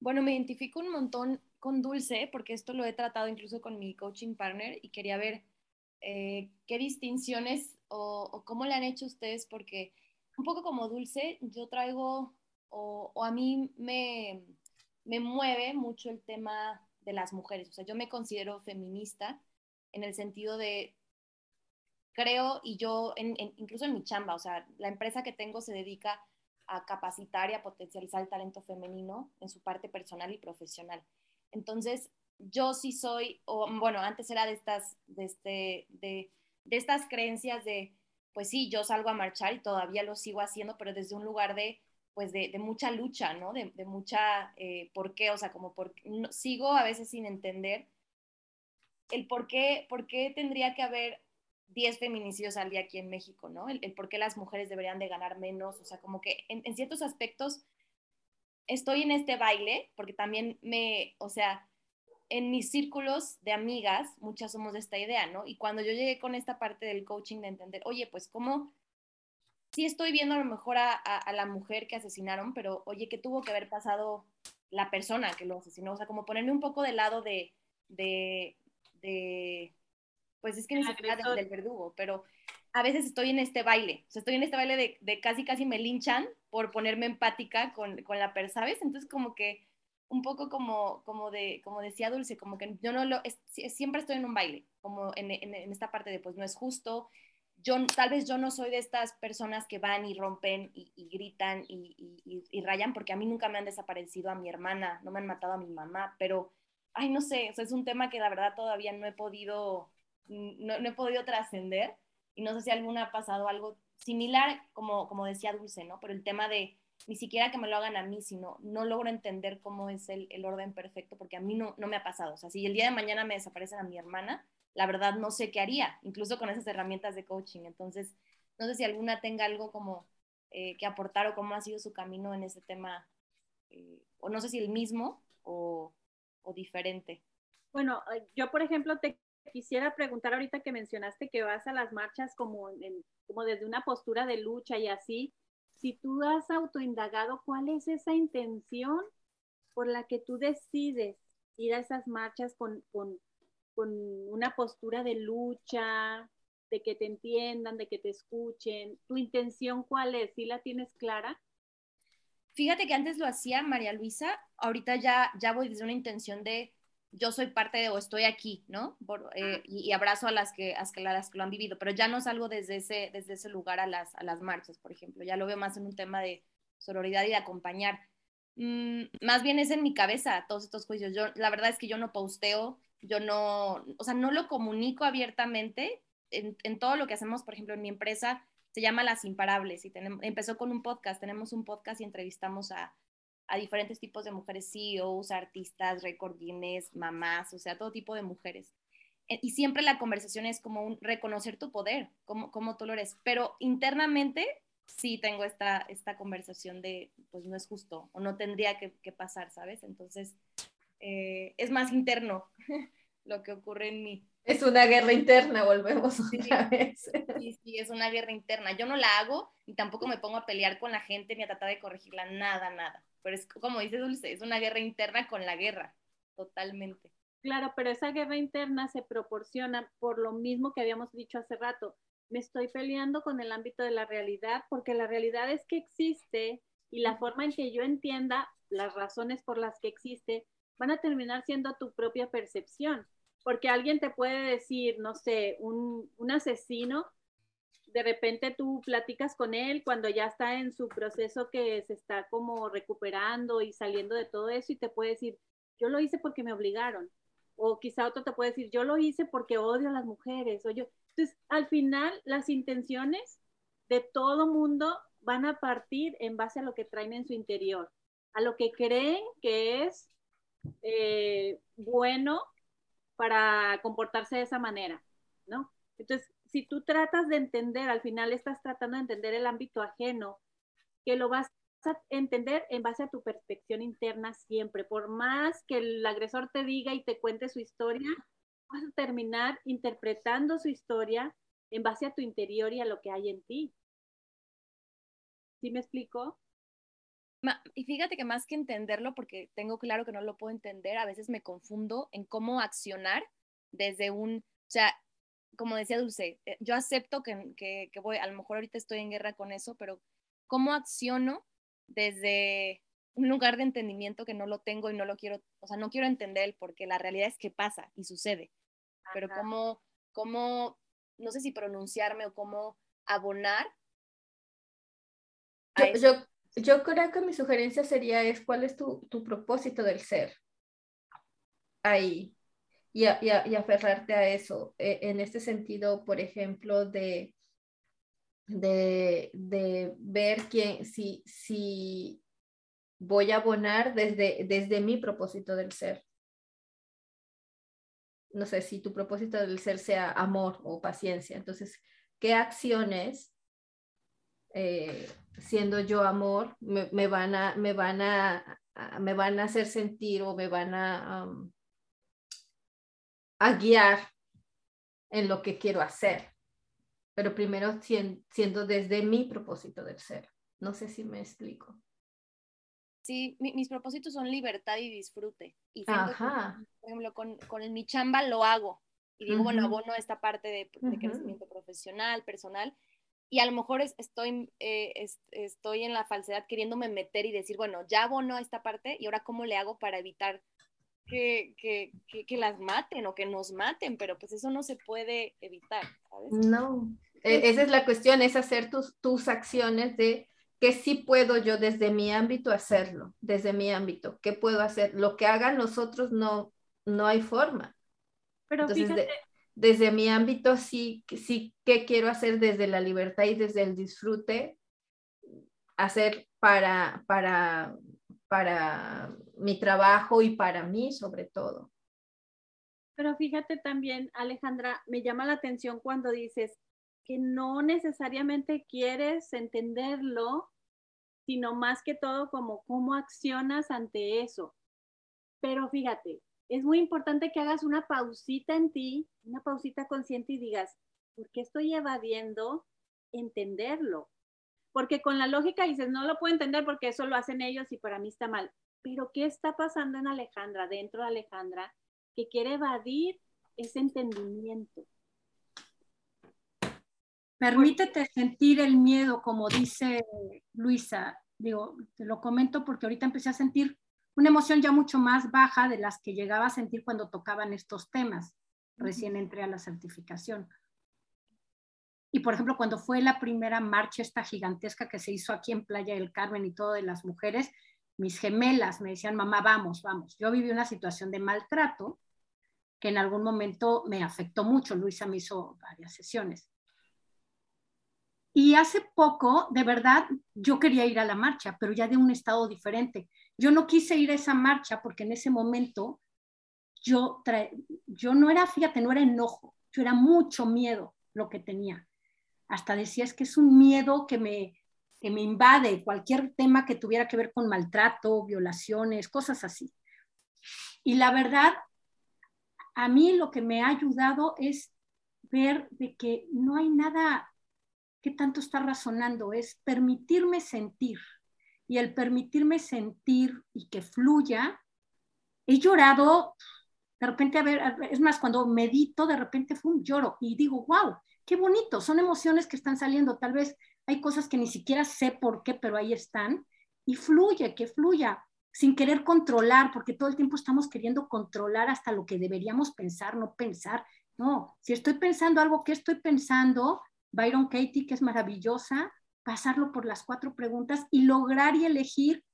bueno, me identifico un montón con Dulce, porque esto lo he tratado incluso con mi coaching partner y quería ver eh, qué distinciones o, o, cómo le han hecho ustedes, porque un poco como Dulce, yo traigo, o, o a mí me, me mueve mucho el tema de las mujeres. O sea, yo me considero feminista en el sentido de, creo, y yo, incluso en mi chamba, o sea, la empresa que tengo se dedica a capacitar y a potencializar el talento femenino en su parte personal y profesional. Entonces, yo sí soy, o bueno, antes era de estas, de, este, de, de estas creencias de, pues sí, yo salgo a marchar y todavía lo sigo haciendo, pero desde un lugar de, pues de, mucha lucha, ¿no? De, mucha, eh, ¿por qué? O sea, como por, sigo a veces sin entender el por qué, por qué tendría que haber 10 feminicidios al día aquí en México, ¿no? El, por qué las mujeres deberían de ganar menos, o sea, como que en, en, ciertos aspectos estoy en este baile, porque también me, o sea, en mis círculos de amigas, muchas somos de esta idea, ¿no? Y cuando yo llegué con esta parte del coaching de entender, oye, pues cómo, sí estoy viendo a lo mejor a, a, la mujer que asesinaron, pero oye, ¿qué tuvo que haber pasado la persona que lo asesinó? O sea, como ponerme un poco del lado de, de, de pues es que ni siquiera del, del verdugo, pero a veces estoy en este baile, o sea, estoy en este baile de, de casi, casi me linchan por ponerme empática con, con la persona, ¿sabes? Entonces como que un poco como, como, de, como decía Dulce, como que yo no lo, es, siempre estoy en un baile, como en, en, en, esta parte de pues no es justo, yo tal vez yo no soy de estas personas que van y rompen y, gritan y, y, rayan, porque a mí nunca me han desaparecido a mi hermana, no me han matado a mi mamá, pero, ay, no sé, o es un tema que la verdad todavía no he podido, no, no he podido trascender y no sé si alguna ha pasado algo similar, como, como decía Dulce, ¿no? Pero el tema de ni siquiera que me lo hagan a mí, sino no logro entender cómo es el, el orden perfecto, porque a mí no, no me ha pasado. O sea, si el día de mañana me desaparecen a mi hermana, la verdad no sé qué haría, incluso con esas herramientas de coaching. Entonces, no sé si alguna tenga algo como eh, que aportar o cómo ha sido su camino en ese tema, eh, o no sé si el mismo o, diferente. Bueno, eh, yo por ejemplo te quisiera preguntar ahorita que mencionaste que vas a las marchas como, como desde una postura de lucha y así, si tú has autoindagado cuál es esa intención por la que tú decides ir a esas marchas con, con una postura de lucha, de que te entiendan, de que te escuchen, ¿tu intención cuál es? ¿Sí la tienes clara? Fíjate que antes lo hacía María Luisa, ahorita ya, ya voy desde una intención de yo soy parte de o estoy aquí, ¿no? Por, eh, y, y, abrazo a las, que, a las que lo han vivido, pero ya no salgo desde ese, desde ese lugar a las, a las marchas, por ejemplo, ya lo veo más en un tema de sororidad y de acompañar. Mm, más bien es en mi cabeza todos estos juicios. Yo, la verdad es que yo no posteo, yo no, o sea, no lo comunico abiertamente en, todo lo que hacemos, por ejemplo, en mi empresa se llama Las Imparables y empezó con un podcast, tenemos un podcast y entrevistamos a, diferentes tipos de mujeres, CEOs, artistas, record Guinness, mamás, o sea, todo tipo de mujeres. Eh, y siempre la conversación es como un reconocer tu poder, como, como tú lo eres. Pero internamente sí tengo esta, esta conversación de, pues no es justo o no tendría que, que pasar, ¿sabes? Entonces, eh, es más interno [LAUGHS] lo que ocurre en mí. Es una guerra interna, volvemos otra vez. Sí, sí, es una guerra interna. Yo no la hago y tampoco me pongo a pelear con la gente ni a tratar de corregirla, nada, nada pero es como dice Dulce, es una guerra interna con la guerra, totalmente. Claro, pero esa guerra interna se proporciona por lo mismo que habíamos dicho hace rato. Me estoy peleando con el ámbito de la realidad porque la realidad es que existe y la forma en que yo entienda las razones por las que existe van a terminar siendo tu propia percepción. Porque alguien te puede decir, no sé, un, un asesino de repente tú platicas con él cuando ya está en su proceso que se está como recuperando y saliendo de todo eso y te puede decir, yo lo hice porque me obligaron. O quizá otro te puede decir, yo lo hice porque odio a las mujeres. O yo. Entonces, al final, las intenciones de todo mundo van a partir en base a lo que traen en su interior, a lo que creen que es eh, bueno para comportarse de esa manera, ¿no? Entonces, si tú tratas de entender, al final estás tratando de entender el ámbito ajeno, que lo vas a entender en base a tu perspectiva interna siempre. Por más que el agresor te diga y te cuente su historia, vas a terminar interpretando su historia en base a tu interior y a lo que hay en ti. ¿Sí me explico? Y fíjate que más que entenderlo, porque tengo claro que no lo puedo entender, a veces me confundo en cómo accionar desde un, o sea, como decía Dulce, eh, yo acepto que, que, que, voy, a lo mejor ahorita estoy en guerra con eso, pero ¿cómo acciono desde un lugar de entendimiento que no lo tengo y no lo quiero, o sea, no quiero entender porque la realidad es que pasa y sucede, Ajá. pero cómo, cómo, no sé si pronunciarme o cómo abonar. Yo, yo, Yo creo que mi sugerencia sería es cuál es tu, tu propósito del ser ahí y, y, y aferrarte a eso. E, en este sentido, por ejemplo, de, de, de ver quién, si, si voy a abonar desde, desde mi propósito del ser. No sé si tu propósito del ser sea amor o paciencia. Entonces, ¿qué acciones, eh, siendo yo amor, me, me, van a, me, van a, me van a hacer sentir o me van a, um, a guiar en lo que quiero hacer? Pero primero siendo desde mi propósito del ser. No sé si me explico. Sí, mis propósitos son libertad y disfrute. Y Ajá. por ejemplo, con, con mi chamba lo hago. Y digo, bueno, abono esta parte de, de crecimiento profesional, personal. Y a lo mejor estoy, eh, estoy en la falsedad queriéndome meter y decir, bueno, ya abono esta parte y ahora cómo le hago para evitar que, que, que, las maten o que nos maten, pero pues eso no se puede evitar, ¿sabes? No, e, esa es la cuestión, es hacer tus, tus acciones de que sí puedo yo desde mi ámbito hacerlo, desde mi ámbito, ¿qué puedo hacer? Lo que hagan nosotros no, no hay forma. Pero Entonces, desde mi ámbito sí, sí, ¿qué quiero hacer desde la libertad y desde el disfrute? Hacer para, para, para mi trabajo y para mí sobre todo. Pero fíjate también, Alejandra, me llama la atención cuando dices que no necesariamente quieres entenderlo sino más que todo como cómo accionas ante eso. Pero fíjate, es muy importante que hagas una pausita en ti, una pausita consciente y digas, ¿por qué estoy evadiendo entenderlo? Porque con la lógica dices, no lo puedo entender porque eso lo hacen ellos y para mí está mal. Pero ¿qué está pasando en Alejandra, dentro de Alejandra, que quiere evadir ese entendimiento? Permítete sentir el miedo, como dice Luisa. Digo, te lo comento porque ahorita empecé a sentir una emoción ya mucho más baja de las que llegaba a sentir cuando tocaban estos temas. Recién entré a la certificación. Y por ejemplo, cuando fue la primera marcha esta gigantesca que se hizo aquí en Playa del Carmen y todo de las mujeres, mis gemelas me decían, mamá, vamos, vamos. Yo viví una situación de maltrato que en algún momento me afectó mucho. Luisa me hizo varias sesiones. Y hace poco, de verdad, yo quería ir a la marcha, pero ya de un estado diferente. Yo no quise ir a esa marcha porque en ese momento yo, yo no era, fíjate, no era enojo, yo era mucho miedo lo que tenía. Hasta decía, es que es un miedo que me, que me invade, cualquier tema que tuviera que ver con maltrato, violaciones, cosas así. Y la verdad, a mí lo que me ha ayudado es ver de que no hay nada ¿qué tanto está razonando? Es permitirme sentir. Y el permitirme sentir y que fluya, he llorado, de repente, a ver, es más, cuando medito, de repente fue un lloro y digo, wow, qué bonito, son emociones que están saliendo, tal vez hay cosas que ni siquiera sé por qué, pero ahí están, y fluye, que fluya, sin querer controlar, porque todo el tiempo estamos queriendo controlar hasta lo que deberíamos pensar, no pensar. No, si estoy pensando algo, ¿qué estoy pensando? Byron Katie, que es maravillosa, pasarlo por las cuatro preguntas y lograr y elegir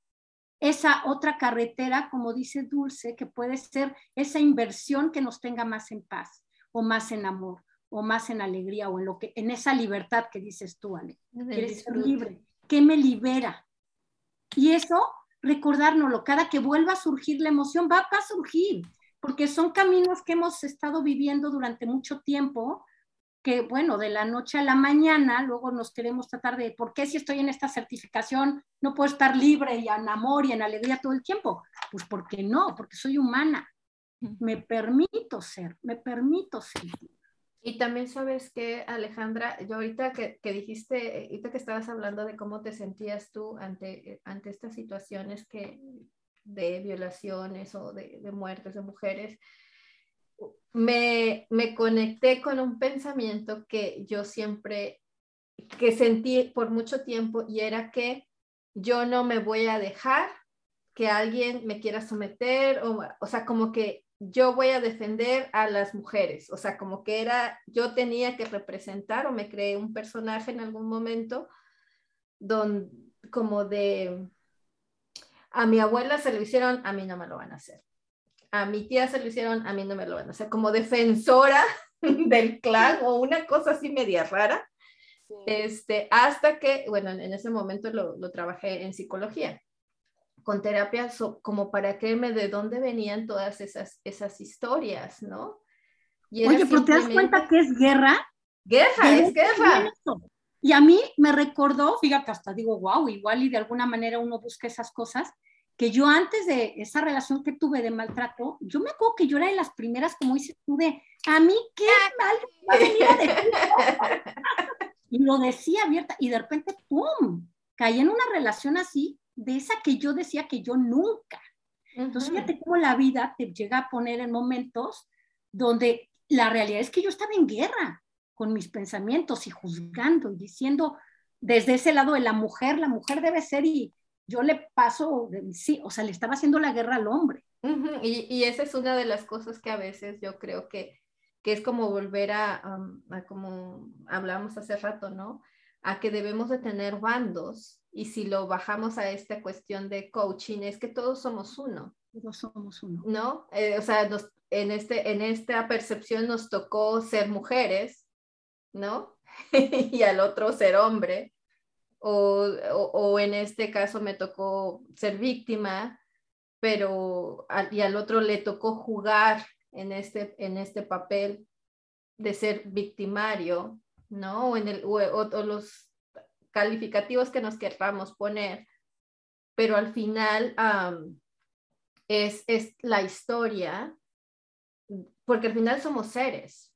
esa otra carretera, como dice Dulce, que puede ser esa inversión que nos tenga más en paz o más en amor o más en alegría o en lo que en esa libertad que dices tú, Ale. Quieres ser libre. ¿Qué me libera? Y eso, recordárnoslo, cada que vuelva a surgir la emoción, va, va a surgir, porque son caminos que hemos estado viviendo durante mucho tiempo que, bueno, de la noche a la mañana, luego nos queremos tratar de, ¿por qué si estoy en esta certificación no puedo estar libre y en amor y en alegría todo el tiempo? Pues porque no, porque soy humana. Me permito ser, me permito sentir. Y también sabes que, Alejandra, yo ahorita que, que, dijiste, ahorita que estabas hablando de cómo te sentías tú ante, ante estas situaciones que, de violaciones o de, de muertes de mujeres, me, me conecté con un pensamiento que yo siempre, que sentí por mucho tiempo y era que yo no me voy a dejar que alguien me quiera someter, o, o sea, como que yo voy a defender a las mujeres, o sea, como que era, yo tenía que representar o me creé un personaje en algún momento donde, como de, a mi abuela se lo hicieron, a mí no me lo van a hacer. A mi tía se lo hicieron, a mí no me lo van a hacer. Como defensora [LAUGHS] del clan o una cosa así media rara. Este, hasta que, bueno, en ese momento lo, lo trabajé en psicología, con terapia, como para creerme de dónde venían todas esas, esas historias, ¿no? Oye, pero ¿te das cuenta que es guerra? Guerra, es guerra. Y a mí me recordó, fíjate, hasta digo, wow, igual y de alguna manera uno busca esas cosas, que yo antes de esa relación que tuve de maltrato, yo me acuerdo que yo era de las primeras, como dices tú, de, a mí qué mal [LAUGHS] Y lo decía abierta, y de repente, ¡pum! Caí en una relación así, de esa que yo decía que yo nunca. Entonces, fíjate cómo la vida te llega a poner en momentos donde la realidad es que yo estaba en guerra con mis pensamientos y juzgando y diciendo desde ese lado de la mujer, la mujer debe ser y yo le paso, sí, o sea, le estaba haciendo la guerra al hombre. y, y, esa es una de las cosas que a veces yo creo que, que es como volver a, a, como hablamos hace rato, ¿no? A que debemos de tener bandos y si lo bajamos a esta cuestión de coaching es que todos somos uno. Todos somos uno. ¿No? Eh, o sea, nos, en, este, en esta percepción nos tocó ser mujeres, ¿no? [LAUGHS] y al otro ser hombre, o, o, en este caso me tocó ser víctima, pero y al otro le tocó jugar en este, en este papel de ser victimario, ¿no? O, en el, o, los calificativos que nos queramos poner, pero al final es, es la historia porque al final somos seres,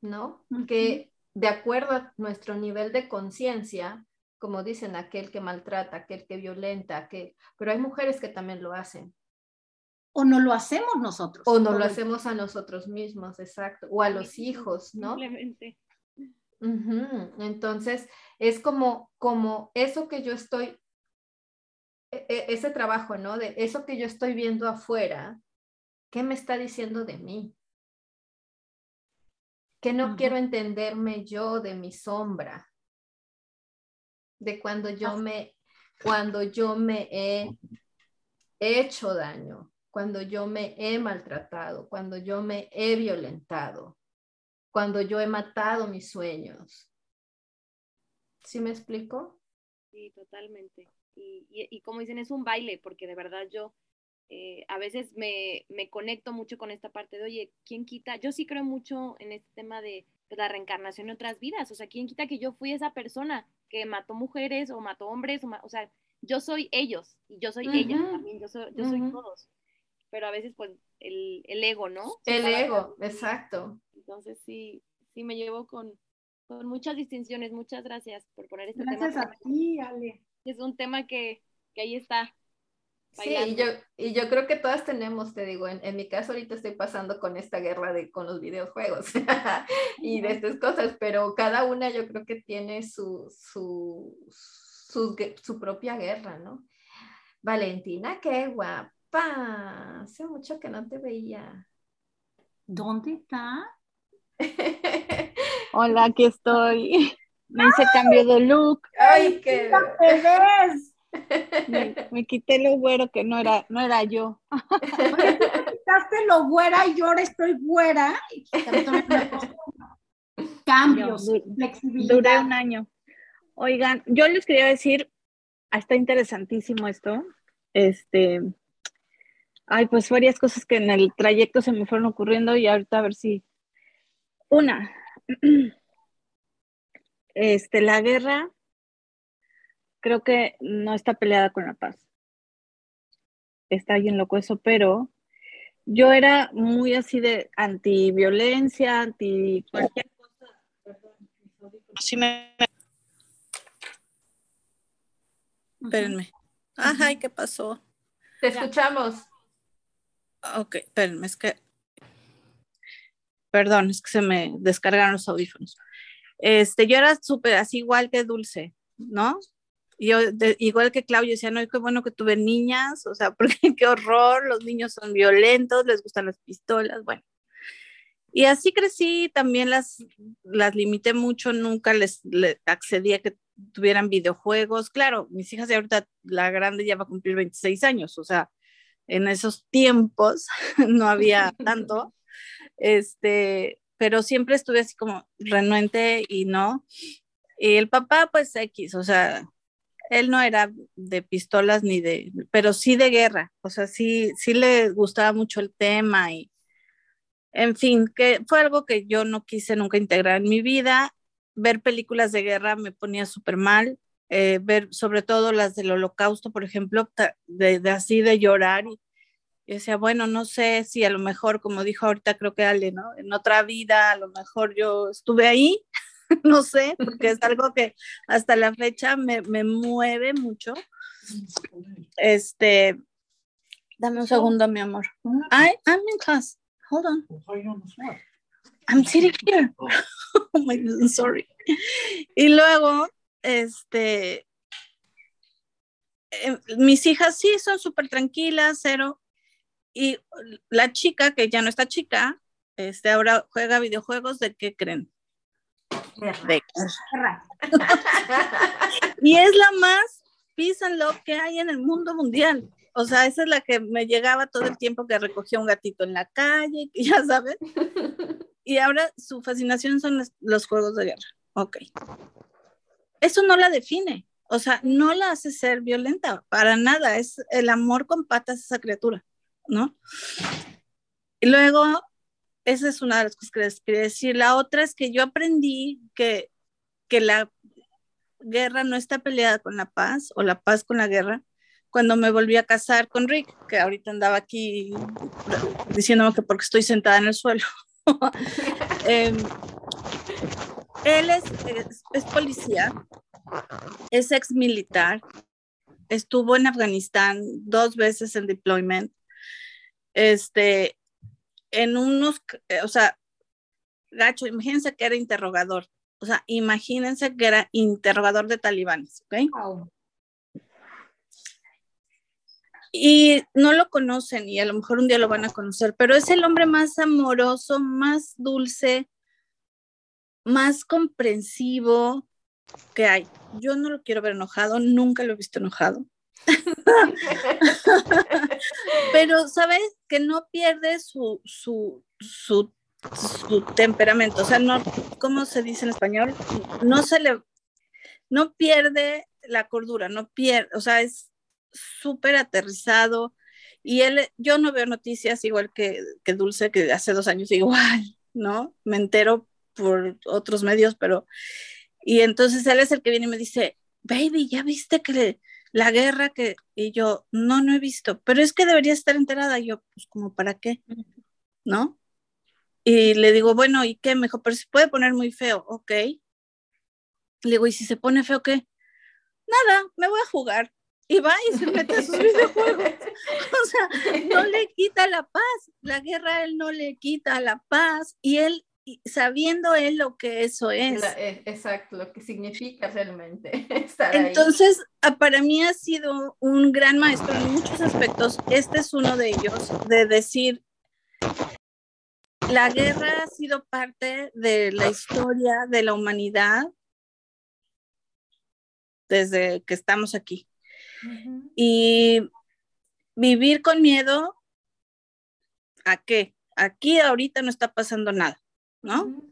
¿no? Que de acuerdo a nuestro nivel de conciencia, como dicen, aquel que maltrata, aquel que violenta, que pero hay mujeres que también lo hacen. O no lo hacemos nosotros. O no lo hacemos a nosotros mismos, exacto. O a los hijos, ¿no? Simplemente. Entonces, es como, como eso que yo estoy, e, e, ese trabajo, ¿no? De eso que yo estoy viendo afuera, ¿Qué me está diciendo de mí? ¿Qué no quiero entenderme yo de mi sombra? De cuando yo me, cuando yo me he hecho daño, cuando yo me he maltratado, cuando yo me he violentado, cuando yo he matado mis sueños. ¿Sí me explico? Sí, totalmente. Y, y, y como dicen, es un baile, porque de verdad yo eh, a veces me, me, conecto mucho con esta parte de, oye, ¿quién quita? Yo sí creo mucho en este tema de pues, la reencarnación en otras vidas, o sea, ¿quién quita que yo fui esa persona que mató mujeres o mató hombres? O, sea, yo soy ellos y yo soy ella también, yo soy, yo soy todos, pero a veces pues el, el ego, ¿no? El ego, exacto. Entonces sí, sí me llevo con, con muchas distinciones, muchas gracias por poner este tema. Gracias a ti, Ale. Es un tema que, que ahí está, Sí, y yo, y yo creo que todas tenemos, te digo, en, en, mi caso ahorita estoy pasando con esta guerra de, con los videojuegos [LAUGHS] y de estas cosas, pero cada una yo creo que tiene su, su, su, su propia guerra, ¿no? Valentina, qué guapa, hace mucho que no te veía. ¿Dónde está? [LAUGHS] Hola, aquí estoy. Me hice cambio de look. ¡Ay, qué! ¿Te ves? [LAUGHS] Me, quité lo güero que no era, no era yo. quitaste lo güera y yo ahora estoy güera. Cambios, flexibilidad. Duré un año. Oigan, yo les quería decir, ah, está interesantísimo esto. Este, hay pues varias cosas que en el trayecto se me fueron ocurriendo y ahorita a ver si. Una, [CLEARS THROAT] este, la guerra creo que no está peleada con la paz. Está bien loco eso, pero yo era muy así de anti-violencia, anti cualquier cosa. me... Espérenme. Ay, ¿qué pasó? Te escuchamos. Ok, espérenme, es que. Perdón, es que se me descargaron los audífonos. Este, yo era súper así igual que Dulce, ¿no? Yo, igual que Claudio, decía, no, qué bueno que tuve niñas, o sea, [LAUGHS] porque qué horror, los niños son violentos, les gustan las pistolas, bueno. Y así crecí, también las, las limité mucho, nunca les, accedía que tuvieran videojuegos. Claro, mis hijas de ahorita, la grande ya va a cumplir 26 años, o sea, en esos tiempos [LAUGHS] no había [LAUGHS] tanto, este, pero siempre estuve así como renuente y no. Y el papá, pues X, o sea, él no era de pistolas ni de, pero sí de guerra, o sea, sí, sí le gustaba mucho el tema y, en fin, que fue algo que yo no quise nunca integrar en mi vida. Ver películas de guerra me ponía súper mal, eh, ver sobre todo las del holocausto, por ejemplo, de, así de llorar y, y, decía, bueno, no sé si a lo mejor, como dijo ahorita, creo que Ale, ¿no? En otra vida, a lo mejor yo estuve ahí [LAUGHS] no sé, porque es algo que hasta la fecha me, me mueve mucho. Este, dame un segundo, mi amor. I, I'm in class. Hold on. I'm sitting here. [LAUGHS] oh my God, sorry. Y luego, este, eh, mis hijas sí son súper tranquilas, cero. Y la chica, que ya no está chica, este, ahora juega videojuegos, ¿de qué creen? [LAUGHS] y es la más peace and love que hay en el mundo mundial. O sea, esa es la que me llegaba todo el tiempo que recogía un gatito en la calle, [LAUGHS] ya saben. Y ahora su fascinación son los, juegos de guerra. Ok. Eso no la define. O sea, no la hace ser violenta, para nada. Es el amor con patas esa criatura, ¿no? Y luego esa es una de las cosas que les quería decir. La otra es que yo aprendí que, que la guerra no está peleada con la paz o la paz con la guerra cuando me volví a casar con Rick, que ahorita andaba aquí diciéndome que porque estoy sentada en el suelo. [LAUGHS] Em, él es, es, policía, es ex militar, estuvo en Afganistán dos veces en deployment. Este, en unos, eh, o sea, gacho, imagínense que era interrogador, o sea, imagínense que era interrogador de talibanes, ¿ok? Y no lo conocen y a lo mejor un día lo van a conocer, pero es el hombre más amoroso, más dulce, más comprensivo que hay. Yo no lo quiero ver enojado, nunca lo he visto enojado. [LAUGHS] Pero, ¿sabes? Que no pierde su, su, su, su, temperamento. O sea, no, ¿cómo se dice en español? No se le, no pierde la cordura, no pierde, o sea, es súper aterrizado. Y él, yo no veo noticias igual que, que Dulce, que hace dos años igual, ¿no? Me entero por otros medios, pero... Y entonces él es el que viene y me dice, baby, ¿ya viste que le, la guerra que, y yo, no, no he visto, pero es que debería estar enterada. yo, pues, como para qué? ¿No? Y le digo, bueno, ¿y qué? mejor pero se puede poner muy feo, ok. Le digo, ¿y si se pone feo qué? Nada, me voy a jugar. Y va y se mete a sus [LAUGHS] videojuegos. O sea, no le quita la paz. La guerra a él no le quita la paz. Y él sabiendo él lo que eso es. E, exacto, lo que significa realmente [LAUGHS] estar Entonces, ah, para mí ha sido un gran maestro en muchos aspectos. Este es uno de ellos, de decir, la guerra ha sido parte de la historia de la humanidad desde que estamos aquí. Y vivir con miedo, ¿a qué? Aquí ahorita no está pasando nada. ¿No?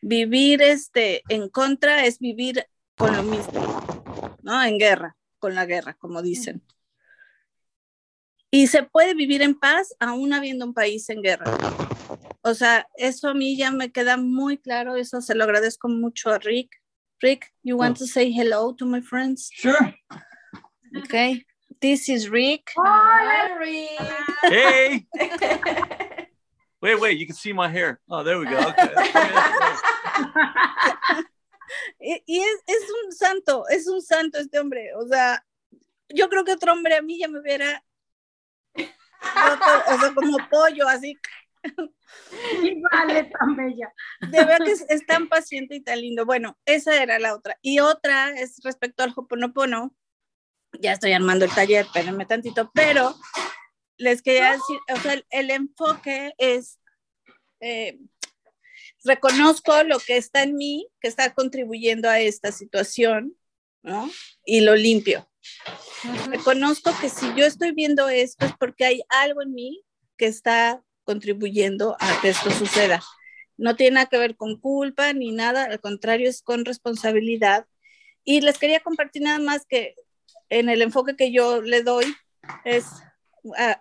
Vivir este, en contra es vivir con lo mismo, ¿no? En guerra, con la guerra, como dicen. Y se puede vivir en paz aún habiendo un país en guerra. O sea, eso a mí ya me queda muy claro, eso se lo agradezco mucho a Rick. Rick, you want to say hello to my friends? Sure. Okay. This is Rick. Hi, Rick. Hey. [LAUGHS] Wait, wait, you can see my hair. Oh, there we go. Okay. [LAUGHS] y es, es, un santo, es un santo este hombre. O sea, yo creo que otro hombre a mí ya me hubiera o sea, como pollo, así. Y vale tan bella. De verdad que es, tan paciente y tan lindo. Bueno, esa era la otra. Y otra es respecto al Hoponopono. Ya estoy armando el taller, espérenme tantito, pero les quería decir, o sea, el, enfoque es, eh, reconozco lo que está en mí, que está contribuyendo a esta situación, ¿no? Y lo limpio. Reconozco que si yo estoy viendo esto es porque hay algo en mí que está contribuyendo a que esto suceda. No tiene nada que ver con culpa ni nada, al contrario, es con responsabilidad. Y les quería compartir nada más que en el enfoque que yo le doy es,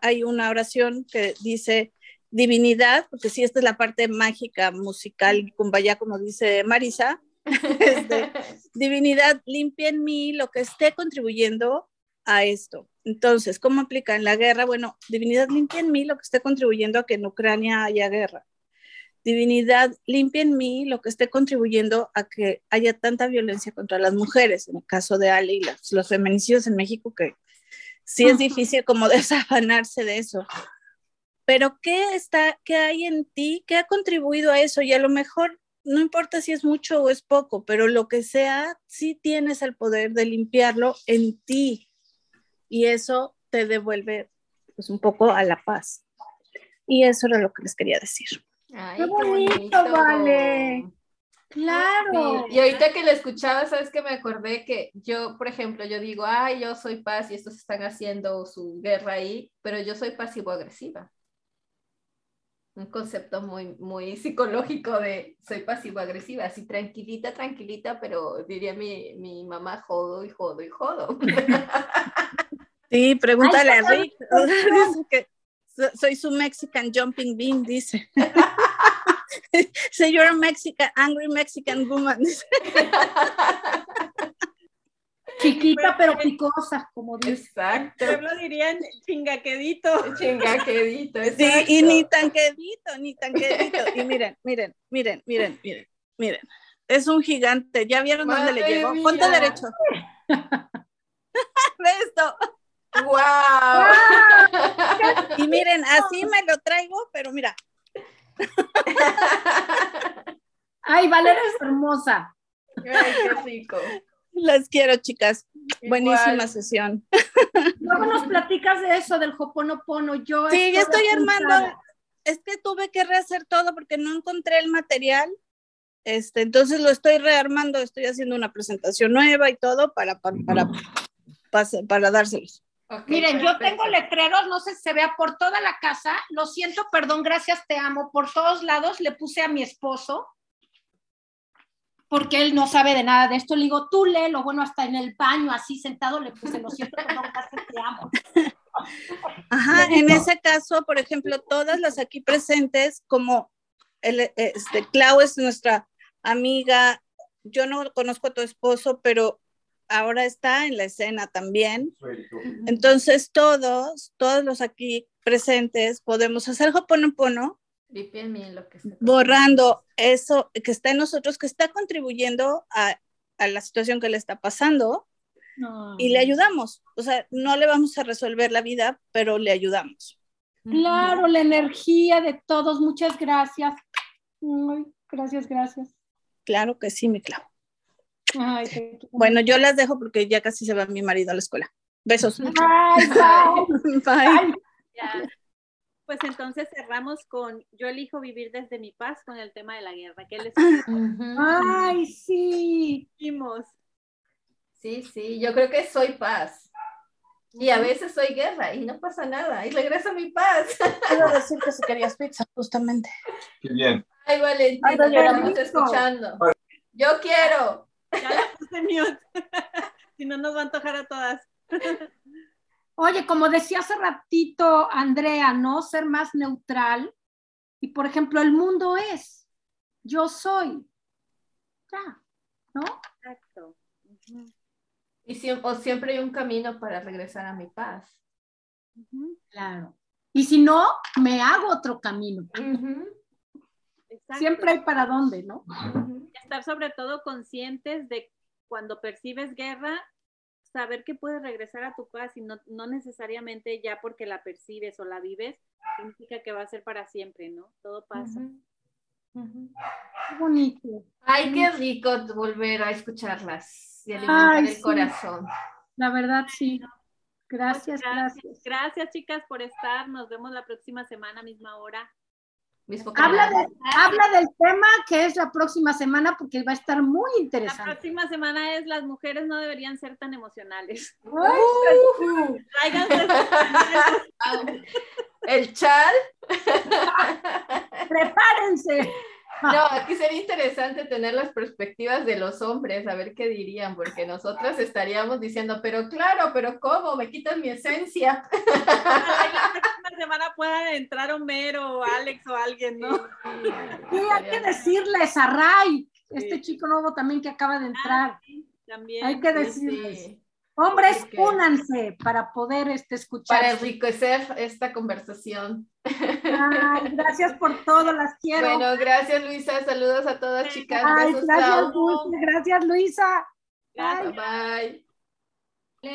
hay una oración que dice divinidad, porque si esta es la parte mágica, musical, vaya como dice Marisa, [LAUGHS] este, divinidad, limpia en mí lo que esté contribuyendo a esto. Entonces, ¿cómo aplica en la guerra? Bueno, divinidad, limpia en mí lo que esté contribuyendo a que en Ucrania haya guerra. Divinidad, limpia en mí lo que esté contribuyendo a que haya tanta violencia contra las mujeres, en el caso de Ali, los, los feminicidios en México, que sí es difícil como [LAUGHS] desafanarse de eso. Pero ¿qué está, qué hay en ti? ¿Qué ha contribuido a eso? Y a lo mejor no importa si es mucho o es poco, pero lo que sea, sí tienes el poder de limpiarlo en ti. Y eso te devuelve pues un poco a la paz. Y eso era lo que les quería decir. Ay, qué bonito, vale. Claro. Y ahorita que le escuchaba, sabes que me acordé que yo, por ejemplo, yo digo, ay, yo soy paz y estos están haciendo su guerra ahí, pero yo soy pasivo-agresiva un concepto muy, muy psicológico de soy pasivo-agresiva, así tranquilita, tranquilita, pero diría mi, mi mamá jodo y jodo y jodo. [LAUGHS] Sí, pregúntale a Rick. [LAUGHS] soy su Mexican jumping bean, dice. [LAUGHS] [LAUGHS] Say you're a Mexican, angry Mexican woman. [LAUGHS] Chiquita pero picosa, como dice. Exacto. Pueblo dirían chingaquedito. Chingaquedito, Sí, y ni tan quedito, ni tan quedito. Y miren, miren, miren, miren, miren, miren. Es un gigante. ¿Ya vieron dónde le llegó? Ponte derecho. [LAUGHS] Ve esto. ¡Wow! y miren, así me lo traigo, pero mira. [LAUGHS] Ay, Valeria es hermosa. Ay, qué rico. Las quiero, chicas. Buenísima sesión. Luego nos platicas de eso, del Hoponopono. Yo sí, ya estoy armando. Es que tuve que rehacer todo porque no encontré el material. Este, entonces lo estoy rearmando, estoy haciendo una presentación nueva y todo para, para, para, para, dárselos. Miren, yo tengo letreros, no sé si se vea por toda la casa. Lo siento, perdón, gracias, te amo. Por todos lados le puse a mi esposo porque él no sabe de nada de esto. Le digo, tú lo bueno, hasta en el baño, así sentado, le puse, lo siento, no, te amo. [LAUGHS] Ajá, en ese caso, por ejemplo, todas las aquí presentes, como el, este, Clau es nuestra amiga, yo no conozco a tu esposo, pero ahora está en la escena también. Entonces, todos, todos los aquí presentes podemos hacer Hoponopono borrando eso que está en nosotros, que está contribuyendo a, la situación que le está pasando y le ayudamos. O sea, no le vamos a resolver la vida, pero le ayudamos. Claro, la energía de todos. Muchas gracias. gracias, gracias. Claro que sí, mi Clau. bueno, yo las dejo porque ya casi se va mi marido a la escuela. Besos. [LAUGHS] bye. Pues entonces cerramos con Yo elijo vivir desde mi paz con el tema de la guerra. ¿Qué les Ay, sí. Sí, sí, yo creo que soy paz. Y a veces soy guerra y no pasa nada. Y regreso a mi paz. Quiero decir que si querías pizza, justamente. Qué bien. Ay, Valentina, Ay, ya estamos escuchando. Yo quiero. Ya la puse mute. [LAUGHS] si no, nos va a antojar a todas. Oye, como decía hace ratito Andrea, ¿no? Ser más neutral. Y por ejemplo, el mundo es, yo soy. Ya, ¿no? Exacto. Y siempre hay un camino para regresar a mi paz. Claro. Y si no, me hago otro camino. Siempre hay para dónde, ¿no? Estar sobre todo conscientes de cuando percibes guerra, saber que puedes regresar a tu paz y no, necesariamente ya porque la percibes o la vives, significa que va a ser para siempre, ¿no? Todo pasa. Qué bonito. Ay, qué rico volver a escucharlas y alimentar el corazón. La verdad, sí. Gracias, gracias, gracias. Gracias, chicas, por estar. Nos vemos la próxima semana, misma hora. Habla, habla, del tema que es la próxima semana porque va a estar muy interesante. La próxima semana es las mujeres no deberían ser tan emocionales. [LAUGHS] [LAUGHS] El chal. [LAUGHS] Prepárense. No, [LAUGHS] aquí sería interesante tener las perspectivas de los hombres, a ver qué dirían, porque nosotras estaríamos diciendo, pero claro, pero ¿cómo? Me quitan mi esencia. La [LAUGHS] próxima semana pueda entrar Homero o Alex o alguien, ¿no? Sí, hay que decirles a Ray, este chico nuevo también que acaba de ah, entrar. también. Hay que decirles. Hombres, únanse para poder este, escuchar. Para enriquecer esta conversación. [LAUGHS] gracias por todo, las quiero. Bueno, gracias Luisa, saludos a todas chicas. gracias, Luisa. bye.